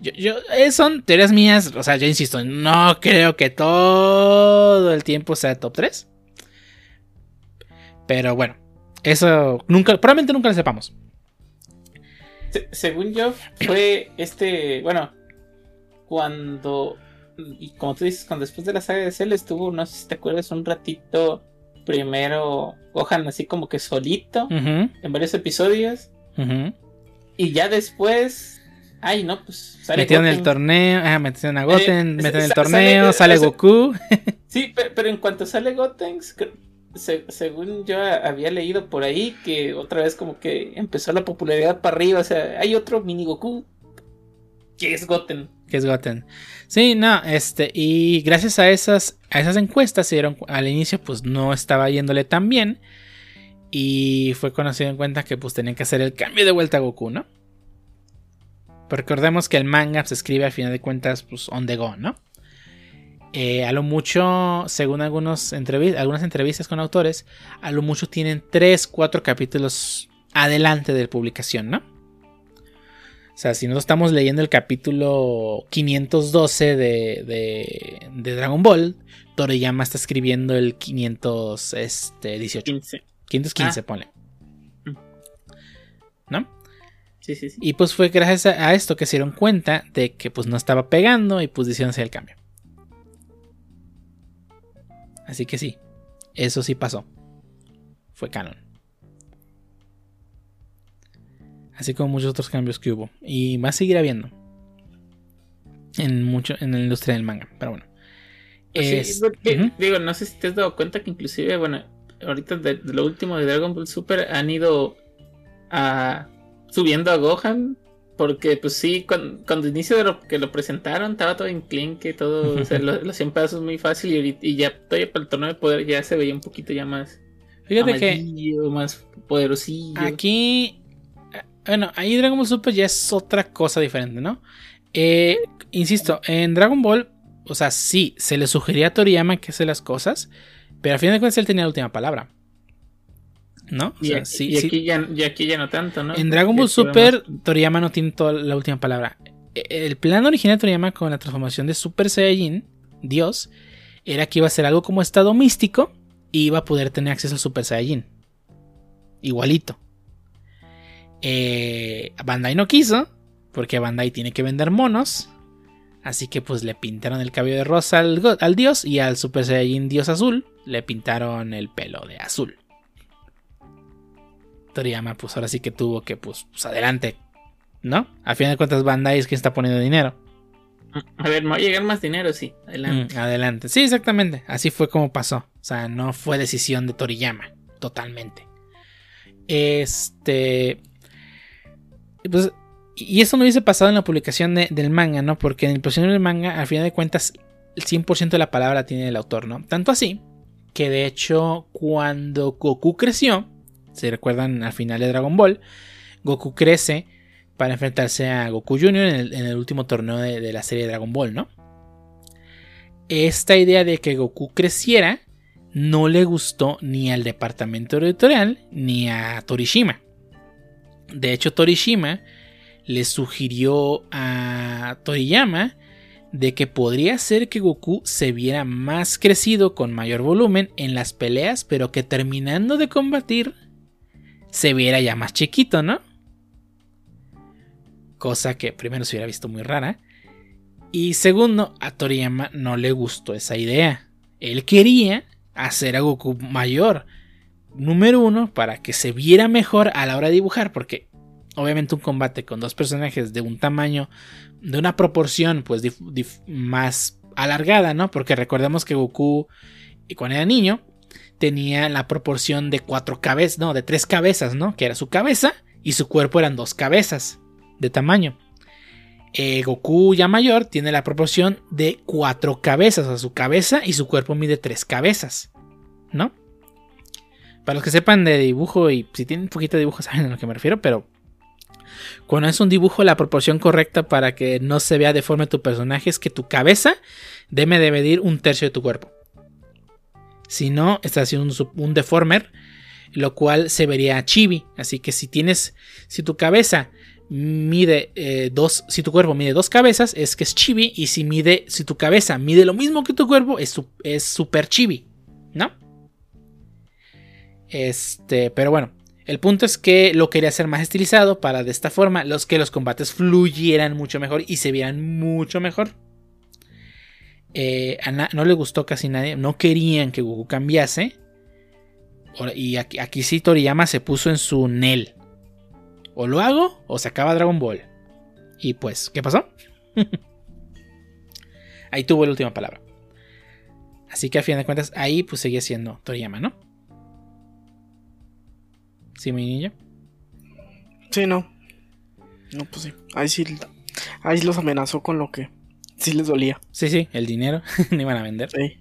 Yo, yo, eh, son teorías mías. O sea, yo insisto, no creo que todo el tiempo sea top 3. Pero bueno, eso nunca, probablemente nunca lo sepamos. según yo, fue este, bueno, cuando, y como tú dices, cuando después de la saga de Cell estuvo, no sé si te acuerdas, un ratito primero Gohan así como que solito en varios episodios. Y ya después, ay no, pues sale Metieron en el torneo, ah, metieron a Goten, eh, en el torneo, sale, Goku. sí, pero, en cuanto sale Goten, según yo había leído por ahí, que otra vez como que empezó la popularidad para arriba. O sea, hay otro mini Goku que es Goten. Que es Goten. Sí, no, este, y gracias a esas, a esas encuestas dieron al inicio, pues no estaba yéndole tan bien. Y fue conocido en cuenta que pues tenían que hacer el cambio de vuelta a Goku, ¿no? Recordemos que el manga se escribe al final de cuentas, pues on the go, ¿no? Eh, a lo mucho, según algunos algunas entrevistas con autores, a lo mucho tienen 3, 4 capítulos adelante de publicación, ¿no? O sea, si nosotros estamos leyendo el capítulo 512 de, de, Dragon Ball, Toriyama está escribiendo el 518. Este, 515, ah. pone. Mm. ¿No? Sí, sí, sí. Y pues fue gracias a, esto que se dieron cuenta de que pues no estaba pegando y pues hacer el cambio. Así que sí, eso sí pasó. Fue canon. Así como muchos otros cambios que hubo. Y va a seguir habiendo. En mucho, en la industria del manga. Pero bueno. Pues digo, no sé si te has dado cuenta que inclusive, bueno, ahorita de, lo último de Dragon Ball Super han ido a, subiendo a Gohan porque, pues sí, cuando, cuando inicio de lo que lo presentaron, estaba todo en clean, que todo, o sea, los 100 pasos muy fácil y, ya todavía para el torneo de poder ya se veía un poquito ya más. Fíjate que. Más poderosillo. Aquí. Bueno, ahí Dragon Ball Super ya es otra cosa diferente, ¿no? Eh, insisto, en Dragon Ball, o sea, sí, se le sugería a Toriyama que hace las cosas, pero al fin de cuentas él tenía la última palabra. ¿No? y, aquí Ya, no tanto, ¿no? En Dragon Ball Super, Toriyama no tiene toda la última palabra. E, el plan original de Toriyama con la transformación de Super Saiyajin, Dios, era que iba a ser algo como estado místico y iba a poder tener acceso a Super Saiyajin. Igualito. Eh, Bandai no quiso, porque Bandai tiene que vender monos. Así que pues le pintaron el cabello de rosa al, al dios y al Super Saiyajin Dios azul le pintaron el pelo de azul. Toriyama, pues ahora sí que tuvo que, pues, pues adelante, ¿no? A fin de cuentas, Bandai es quien está poniendo dinero. A ver, me va a llegar más dinero, sí. Adelante. Mm, adelante. Sí, exactamente. Así fue como pasó. O sea, no fue decisión de Toriyama. Totalmente. Este. Pues. Y eso no hubiese pasado en la publicación del manga, ¿no? Porque en el posición del manga, al final de cuentas, el 100% de la palabra tiene el autor, ¿no? Tanto así que de hecho, cuando Goku creció, si recuerdan al final de Dragon Ball, Goku crece para enfrentarse a Goku Jr. en el, último torneo de, la serie Dragon Ball, ¿no? Esta idea de que Goku creciera no le gustó ni al departamento editorial ni a Torishima. De hecho, Torishima le sugirió a Toriyama de que podría ser que Goku se viera más crecido con mayor volumen en las peleas, pero que terminando de combatir se viera ya más chiquito, ¿no? Cosa que primero se hubiera visto muy rara. Y segundo, a Toriyama no le gustó esa idea. Él quería hacer a Goku mayor. Número uno, para que se viera mejor a la hora de dibujar, porque obviamente un combate con dos personajes de un tamaño, de una proporción pues más alargada, ¿no? Porque recordemos que Goku, cuando era niño, tenía la proporción de cuatro cabezas, no, de tres cabezas, ¿no? Que era su cabeza y su cuerpo eran dos cabezas de tamaño. Eh, Goku ya mayor tiene la proporción de cuatro cabezas, o sea, su cabeza y su cuerpo mide tres cabezas, ¿no? Para los que sepan de dibujo y si tienen un poquito de dibujo [LAUGHS] saben a lo que me refiero, pero cuando es un dibujo la proporción correcta para que no se vea deforme tu personaje es que tu cabeza debe de medir un tercio de tu cuerpo. Si no, estás haciendo un, deformer, lo cual se vería chibi. Así que si tienes, si tu cabeza mide eh, dos, si tu cuerpo mide dos cabezas, es que es chibi. Y si mide, si tu cabeza mide lo mismo que tu cuerpo, es, es super chibi, ¿no? Este, pero bueno, el punto es que lo quería hacer más estilizado para de esta forma los que los combates fluyeran mucho mejor y se vieran mucho mejor. Eh, no le gustó casi nadie, no querían que Goku cambiase. Y aquí, aquí sí Toriyama se puso en su Nel. O lo hago o se acaba Dragon Ball. Y pues, ¿qué pasó? [LAUGHS] ahí tuvo la última palabra. Así que a fin de cuentas, ahí pues seguía siendo Toriyama, ¿no? ¿Sí, mi niño? Sí, no. No, pues sí. Ahí sí. Ahí los amenazó con lo que sí les dolía. Sí, sí, el dinero. [LAUGHS] no iban a vender. Sí.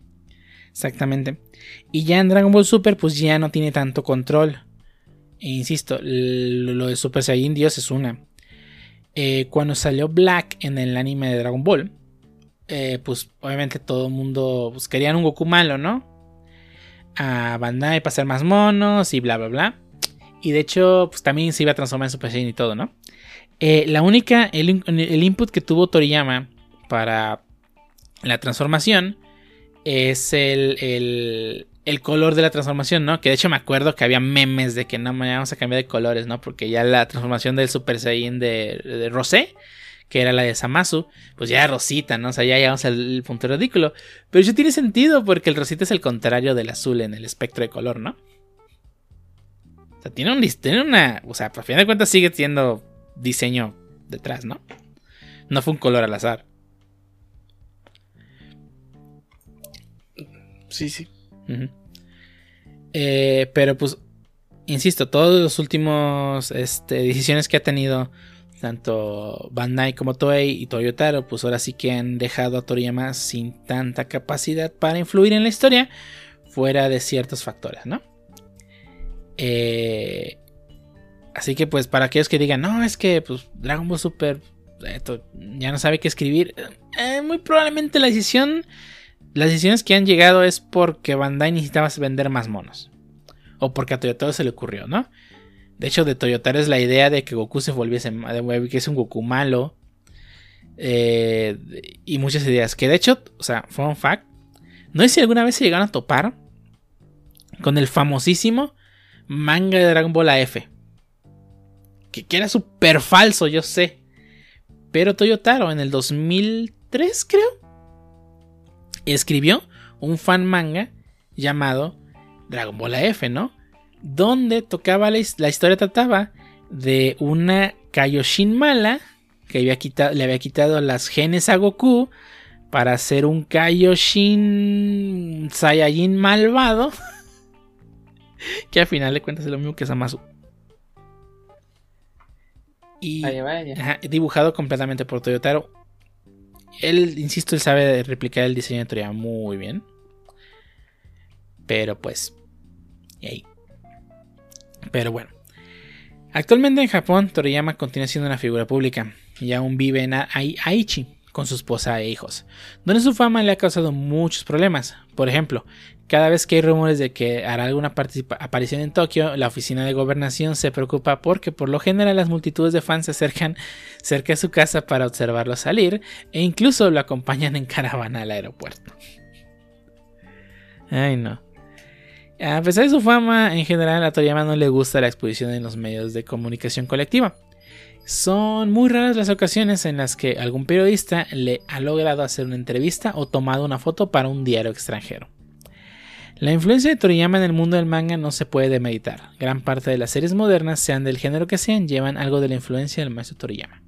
Exactamente. Y ya en Dragon Ball Super, pues ya no tiene tanto control. E insisto, lo de Super Saiyan Dios es una. Eh, cuando salió Black en el anime de Dragon Ball, eh, pues obviamente todo el mundo pues, querían un Goku malo, ¿no? A Bandai para ser más monos y bla, bla, bla. Y de hecho, pues también se iba a transformar en Super Saiyan y todo, ¿no? Eh, la única, el, input que tuvo Toriyama para la transformación es el, el, color de la transformación, ¿no? Que de hecho me acuerdo que había memes de que no, vamos a cambiar de colores, ¿no? Porque ya la transformación del Super Saiyan de, de Rosé, que era la de Samasu, pues ya era rosita, ¿no? O sea, ya llegamos al punto ridículo. Pero eso tiene sentido porque el rosita es el contrario del azul en el espectro de color, ¿no? O sea, tiene, un, tiene una. O sea, a fin de cuentas sigue siendo diseño detrás, ¿no? No fue un color al azar. Sí, sí. Eh, pero pues, insisto, todos los últimos este, decisiones que ha tenido tanto Bandai como Toei y Toyotaro, pues ahora sí que han dejado a Toriyama sin tanta capacidad para influir en la historia, fuera de ciertos factores, ¿no? Eh, así que pues para aquellos que digan, no, es que pues Dragon Ball Super ya no sabe qué escribir, eh, muy probablemente la decisión, las decisiones que han llegado es porque Bandai necesitaba vender más monos. O porque a Toyotaro se le ocurrió, ¿no? De hecho, de Toyotaro es la idea de que Goku se volviese, que es un Goku malo. Eh, y muchas ideas. Que de hecho, o sea, fue un fact. No sé si alguna vez se llegaron a topar con el famosísimo manga de Dragon Ball AF. Que, que era súper falso, yo sé. Pero Toyotaro en el 2003, creo, escribió un fan manga llamado Dragon Ball AF, ¿no? Donde tocaba la, historia trataba de una Kaioshin mala que había quitado, le había quitado las genes a Goku para hacer un Kaioshin Saiyajin malvado. [LAUGHS] que al final de cuentas es lo mismo que Samasu. Y dibujado completamente por Toyotaro. Él, insisto, él sabe replicar el diseño de Toriyama muy bien. Pero pues. Pero bueno. Actualmente en Japón, Toriyama continúa siendo una figura pública y aún vive en Aichi con su esposa e hijos, donde su fama le ha causado muchos problemas. Por ejemplo, cada vez que hay rumores de que hará alguna aparición en Tokio, la oficina de gobernación se preocupa porque por lo general las multitudes de fans se acercan cerca de su casa para observarlo salir e incluso lo acompañan en caravana al aeropuerto. Ay no. A pesar de su fama, en general a Toriyama no le gusta la exposición en los medios de comunicación colectiva. Son muy raras las ocasiones en las que algún periodista le ha logrado hacer una entrevista o tomado una foto para un diario extranjero. La influencia de Toriyama en el mundo del manga no se puede demeditar. Gran parte de las series modernas, sean del género que sean, llevan algo de la influencia del maestro Toriyama.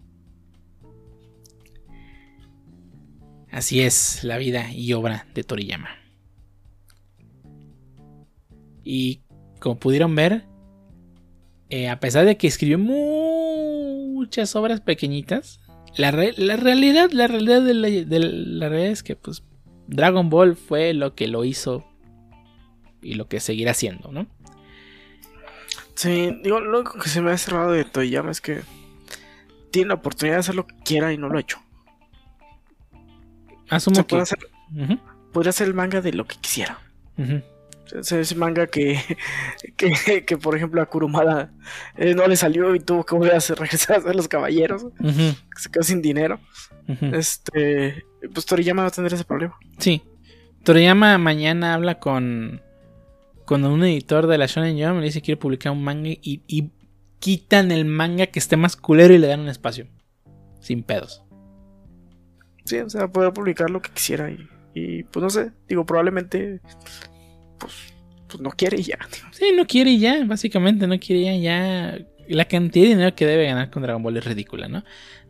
Así es la vida y obra de Toriyama. Y como pudieron ver, eh, a pesar de que escribió muchas obras pequeñitas, la, realidad, la realidad de la, realidad es que pues Dragon Ball fue lo que lo hizo y lo que seguirá siendo, ¿no? Sí, digo, lo que se me ha cerrado de Toyama es que tiene la oportunidad de hacer lo que quiera y no lo ha hecho. Asumo que... Podría hacer, el manga de lo que quisiera. Ese manga [LAUGHS] que, que, por ejemplo, a Kurumada eh, no le salió y tuvo que volver a [LAUGHS] regresar a ser los caballeros. Se quedó sin dinero. Este, pues Toriyama va a tener ese problema. Sí. Toriyama mañana habla con, con un editor de la Shonen Jump le dice que quiere publicar un manga y, y quitan el manga que esté más culero y le dan un espacio. Sin pedos. Sí, o sea, poder publicar lo que quisiera y, y pues no sé, digo, probablemente pues, pues, no quiere y ya. Sí, no quiere y ya, básicamente no quiere ya, ya. La cantidad de dinero que debe ganar con Dragon Ball es ridícula, ¿no?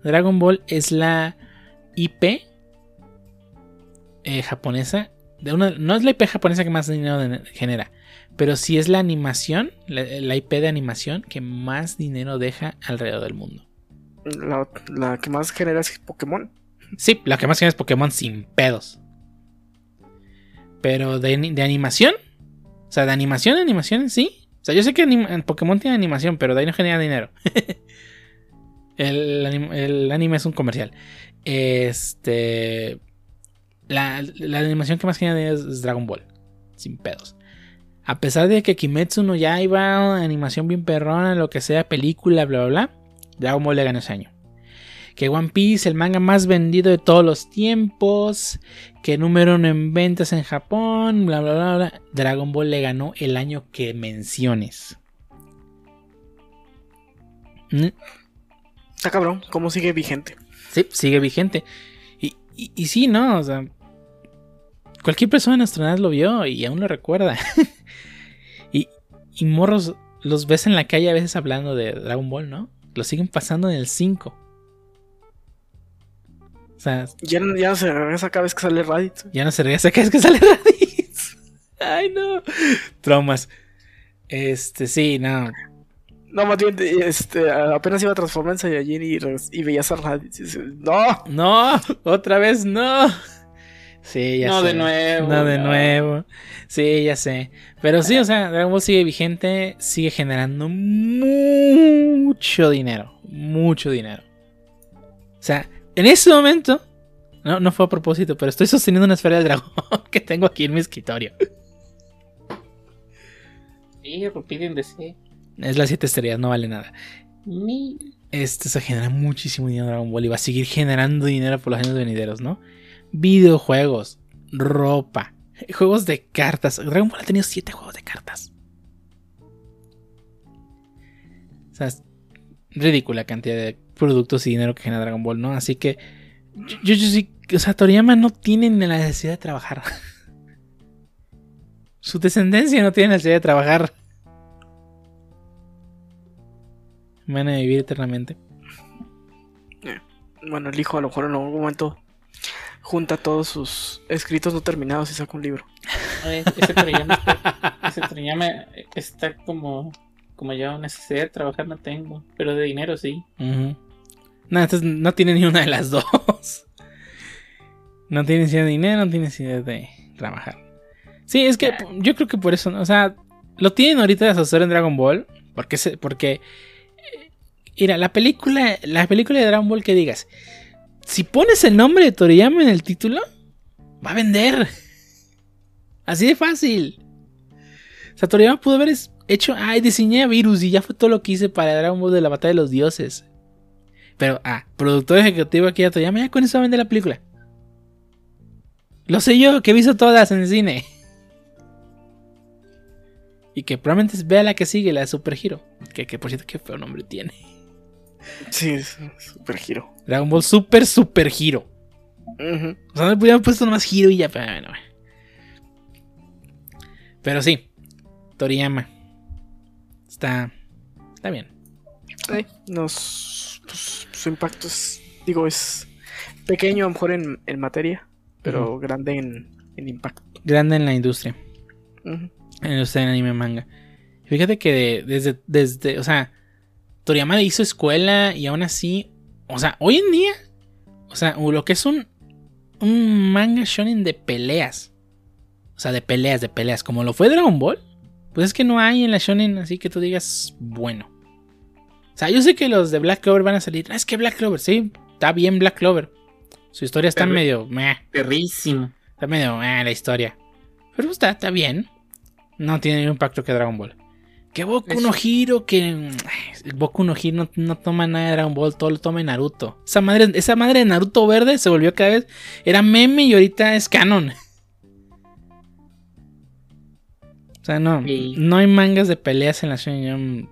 Dragon Ball es la IP eh, japonesa. De una, no es la IP japonesa que más dinero genera, pero sí es la animación, la, IP de animación que más dinero deja alrededor del mundo. La, que más genera es Pokémon. Sí, la que más genera es Pokémon sin pedos. Pero de, animación. O sea, de animación, animación sí. O sea, yo sé que en Pokémon tiene animación, pero de ahí no genera dinero. [LAUGHS] el, anime es un comercial. Este. La, animación que más genera dinero es Dragon Ball. Sin pedos. A pesar de que Kimetsu no ya iba animación bien perrona, lo que sea, película, bla, bla, bla. Dragon Ball le ganó ese año que One Piece, el manga más vendido de todos los tiempos, que número uno en ventas en Japón, bla, bla, bla, bla. Dragon Ball le ganó el año que menciones. ¿Mm? Está cabrón, ¿cómo sigue vigente? Sí, sigue vigente. Y, y, sí, ¿no? O sea, cualquier persona en nuestra edad lo vio y aún lo recuerda. [LAUGHS] y, morros los ves en la calle a veces hablando de Dragon Ball, ¿no? Lo siguen pasando en el 5. O sea, ya, no se regresa cada vez que sale Raditz. Ya no se regresa cada vez que sale [LAUGHS] Raditz. Ay, no. Traumas. Este, sí, no. No, más bien, este, apenas iba a transformar en Saiyajin y, y veías a Raditz. no. No, otra vez no. Sí, ya no de nuevo. No de nuevo. Sí, ya sé. Pero sí, o sea, Dragon Ball sigue vigente, sigue generando mucho dinero. Mucho dinero. O sea, en ese momento, no, no fue a propósito, pero estoy sosteniendo una esfera de dragón [LAUGHS] que tengo aquí en mi escritorio. Sí, piden de sí. Es las siete estrellas, no vale nada. Ni... Este se genera muchísimo dinero Dragon Ball y va a seguir generando dinero por los años venideros, ¿no? Videojuegos, ropa, juegos de cartas. Dragon Ball ha tenido siete juegos de cartas. O sea, es ridícula cantidad de productos y dinero que genera Dragon Ball, ¿no? Así que yo, sí, o sea, Toriyama no tiene la necesidad de trabajar. [LAUGHS] Su descendencia no tiene necesidad de trabajar. Van a vivir eternamente. bueno, el hijo a lo mejor en algún momento junta todos sus escritos no terminados y saca un libro. ese Toriyama está, ese Toriyama está como, como ya una necesidad de trabajar no tengo, pero de dinero sí. No, entonces no tiene ni una de las [LAUGHS] dos. No tiene necesidad de dinero, no tiene necesidad de trabajar. Sí, es que yo creo que por eso, o sea, lo tienen ahorita de asesor en Dragon Ball, porque, porque Mira, la película, la película de Dragon Ball que digas, si pones el nombre de Toriyama en el título, va a vender. Así de fácil. O sea, Toriyama pudo haber hecho, ay, diseñé a Virus y ya fue todo lo que hice para Dragon Ball de la Batalla de los Dioses. Pero, ah, productor ejecutivo aquí a Toriyama, ya con eso va a vender la película. Lo sé yo, que he visto todas en el cine. Y que probablemente vea la que sigue, la de Super Hero. Que, que por cierto, qué feo nombre tiene. Sí, es Super Giro. Dragon Ball Super Super Giro. O sea, no le pudieron puesto nomás Giro y ya. Pero, pero sí, Toriyama. Está. Está bien. nos, pues, su impacto es. Digo, es pequeño a lo mejor en, en materia, pero grande en, en, impacto. Grande en la industria. En la industria del anime manga. Fíjate que desde, desde. O sea Toriyama hizo escuela y aún así, o sea, hoy en día, o sea, lo que es un, un manga shonen de peleas, o sea, de peleas, de peleas, como lo fue Dragon Ball, pues es que no hay en la shonen así que tú digas, bueno. O sea, yo sé que los de Black Clover van a salir, ah, es que Black Clover, sí, está bien Black Clover. Su historia está medio, meh. Perrísimo. Está medio, meh, la historia. Pero está, está bien. No tiene ningún impacto que Dragon Ball. Que Boku no Hiro, que. Boku no Hiro no, toma nada de Dragon Ball, todo lo toma en Naruto. Esa madre, esa madre de Naruto verde se volvió cada vez. Era meme y ahorita es canon. O sea, no. No hay mangas de peleas en la Shonen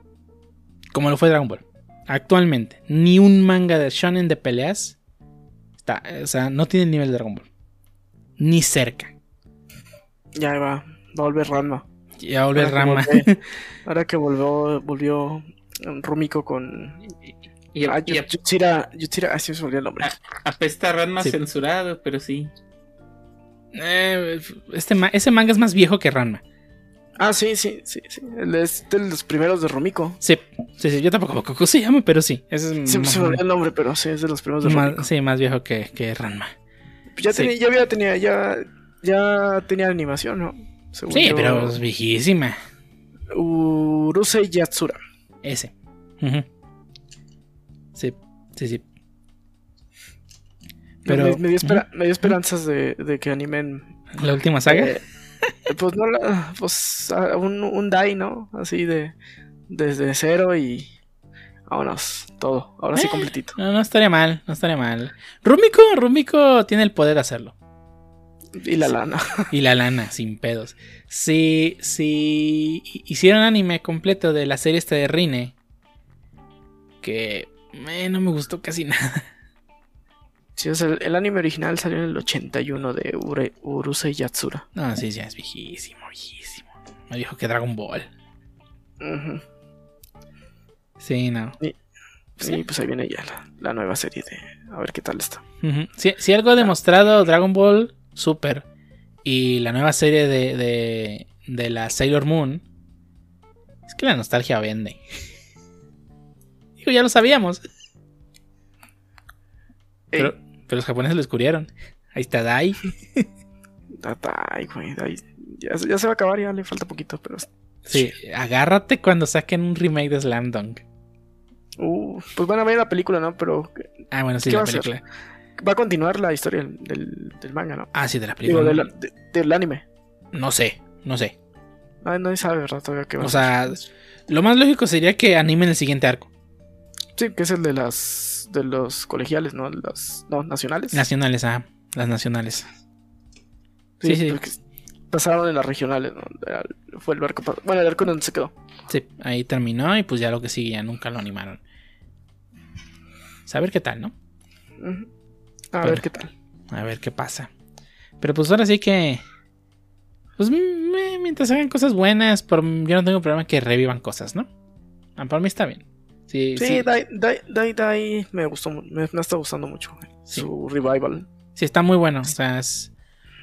como lo fue Dragon Ball. Actualmente. Ni un manga de Shonen de peleas. Está, o sea, no tiene el nivel de Dragon Ball. Ni cerca. Ya va. Va a volver Ranma. Ya volvió Rama. [LAUGHS] ahora que volvió, volvió Rumiko con. Y, ah, Yutsira, así se volvió el nombre. apesta Ranma censurado, pero sí. Eh, este, ese manga es más viejo que Ranma. Ah, sí, sí, sí, sí. Es de los primeros de Rumiko. Sí, sí, sí. Yo tampoco me cómo se llama, pero sí. Ese es se me el nombre, pero sí, es de los primeros de Rumiko. sí, más viejo que, que Ranma. Ya, tenía, ya había tenía, ya, ya tenía animación, ¿no? Sí, pero es viejísima. Urusei Yatsura. Ese. Sí, sí, sí. Pero, me, dio, esperanzas de, que animen. ¿La última saga? Eh, pues no, pues un, un DAI, ¿no? Así de. Desde cero y. Vámonos, todo. Ahora sí eh, completito. No, no estaría mal, no estaría mal. Rumiko, Rumiko tiene el poder de hacerlo. Y la lana. [LAUGHS] Y la lana, sin pedos. Si, si hicieron anime completo de la serie esta de Rine, que eh, no me gustó casi [LAUGHS] nada. Sí, el, anime original salió en el 81 de Ure, Urusei Yatsura. No, sí, ya es viejísimo, viejísimo. Más viejo que Dragon Ball. Sí, no. Y, pues ahí viene ya la, nueva serie de a ver qué tal está. si, si, algo ha demostrado Dragon Ball Super y la nueva serie de, de, la Sailor Moon, es que la nostalgia vende. [LAUGHS] Digo, ya lo sabíamos. Pero, pero los japoneses lo descubrieron. Ahí está Dai. [LAUGHS] Dai, güey, Ya, se va a acabar, ya le falta poquito, pero. Sí, agárrate cuando saquen un remake de Slam Dunk. Uh, pues van a ver la película, ¿no? Pero. Ah, bueno, sí, la película va a continuar la historia del, del manga, ¿no? Ah, sí, de la película. Digo, del anime. No sé, no sé. No, nadie sabe, ¿verdad? Todavía qué va O sea, lo más lógico sería que animen el siguiente arco. Sí, que es el de las de los colegiales, ¿no? Las no, nacionales. Nacionales, ah, las nacionales. Sí, sí. Pasaron en las regionales, ¿no? Fue el arco. Bueno, el arco donde se quedó. Sí, ahí terminó y pues ya lo que sigue ya nunca lo animaron. Saber qué tal, ¿no? A ver qué tal. A ver qué pasa. Pero pues ahora sí que. Pues mientras hagan cosas buenas, por, yo no tengo problema que revivan cosas, ¿no? Ah, para mí está bien. Sí, Sí, sí, Dai, Dai, Dai, Dai me gustó, me, me está gustando mucho Sí. su revival. sí, está muy bueno. O sea, es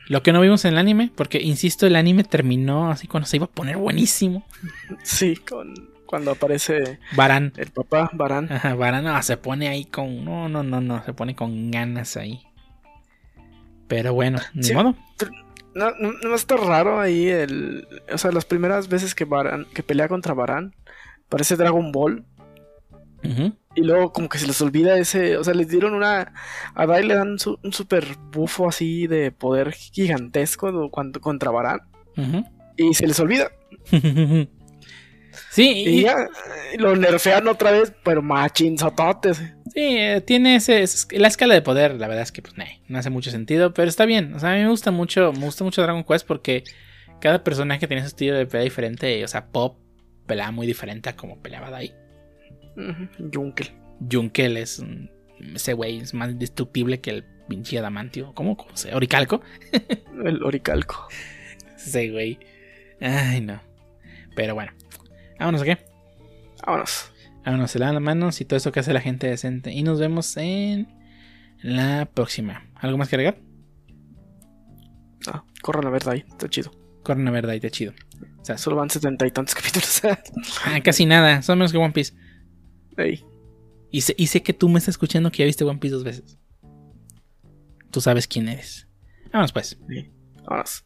lo que no vimos en el anime, porque insisto, el anime terminó así cuando se iba a poner buenísimo. Sí, con, cuando aparece Baran. el papá Barán. Ajá, Baran no, se pone ahí con. No, no, no, no. Se pone con ganas ahí. Pero bueno, ni Sí. modo. No, no, no está raro ahí el. O sea, las primeras veces que Barán, que pelea contra Barán, parece Dragon Ball. Ujú. Y luego como que se les olvida ese. O sea, les dieron una. A Dai le dan su- un super bufo así de poder gigantesco do- cuando, contra Barán. Ujú. Y se les olvida. [LAUGHS] sí, Y, y, ya lo nerfean otra vez, pero machinzototes. sí, eh, tiene ese, es- la escala de poder, la verdad es que pues nah, no hace mucho sentido, pero está bien. O sea, a mí me gusta mucho, me gusta mucho Dragon Quest porque cada personaje tiene su estilo de pelea diferente. O sea, Pop pelea muy diferente a como peleaba Dai. Ujú, Yunkel. Junkel es un- ese güey es más indestructible que el pinche adamantio. ¿Cómo? ¿Cómo se? Oricalco. El oricalco. [LAUGHS] Ese güey. Ay, no. Pero bueno. Vámonos, ¿a qué? Vámonos. Vámonos, se lavan las manos y todo eso que hace la gente decente. Y nos vemos en la próxima. ¿Algo más que agregar? Ah, corran a ver Dai, está chido. Corren a ver, Daite, chido. O sea, Solo van setenta y tantos [LAUGHS] capítulos. ah, casi nada. Son menos que One Piece. Ey, Y sé, y sé que tú me estás escuchando que ya viste One Piece dos veces. Tú sabes quién eres. Vámonos pues. vámonos.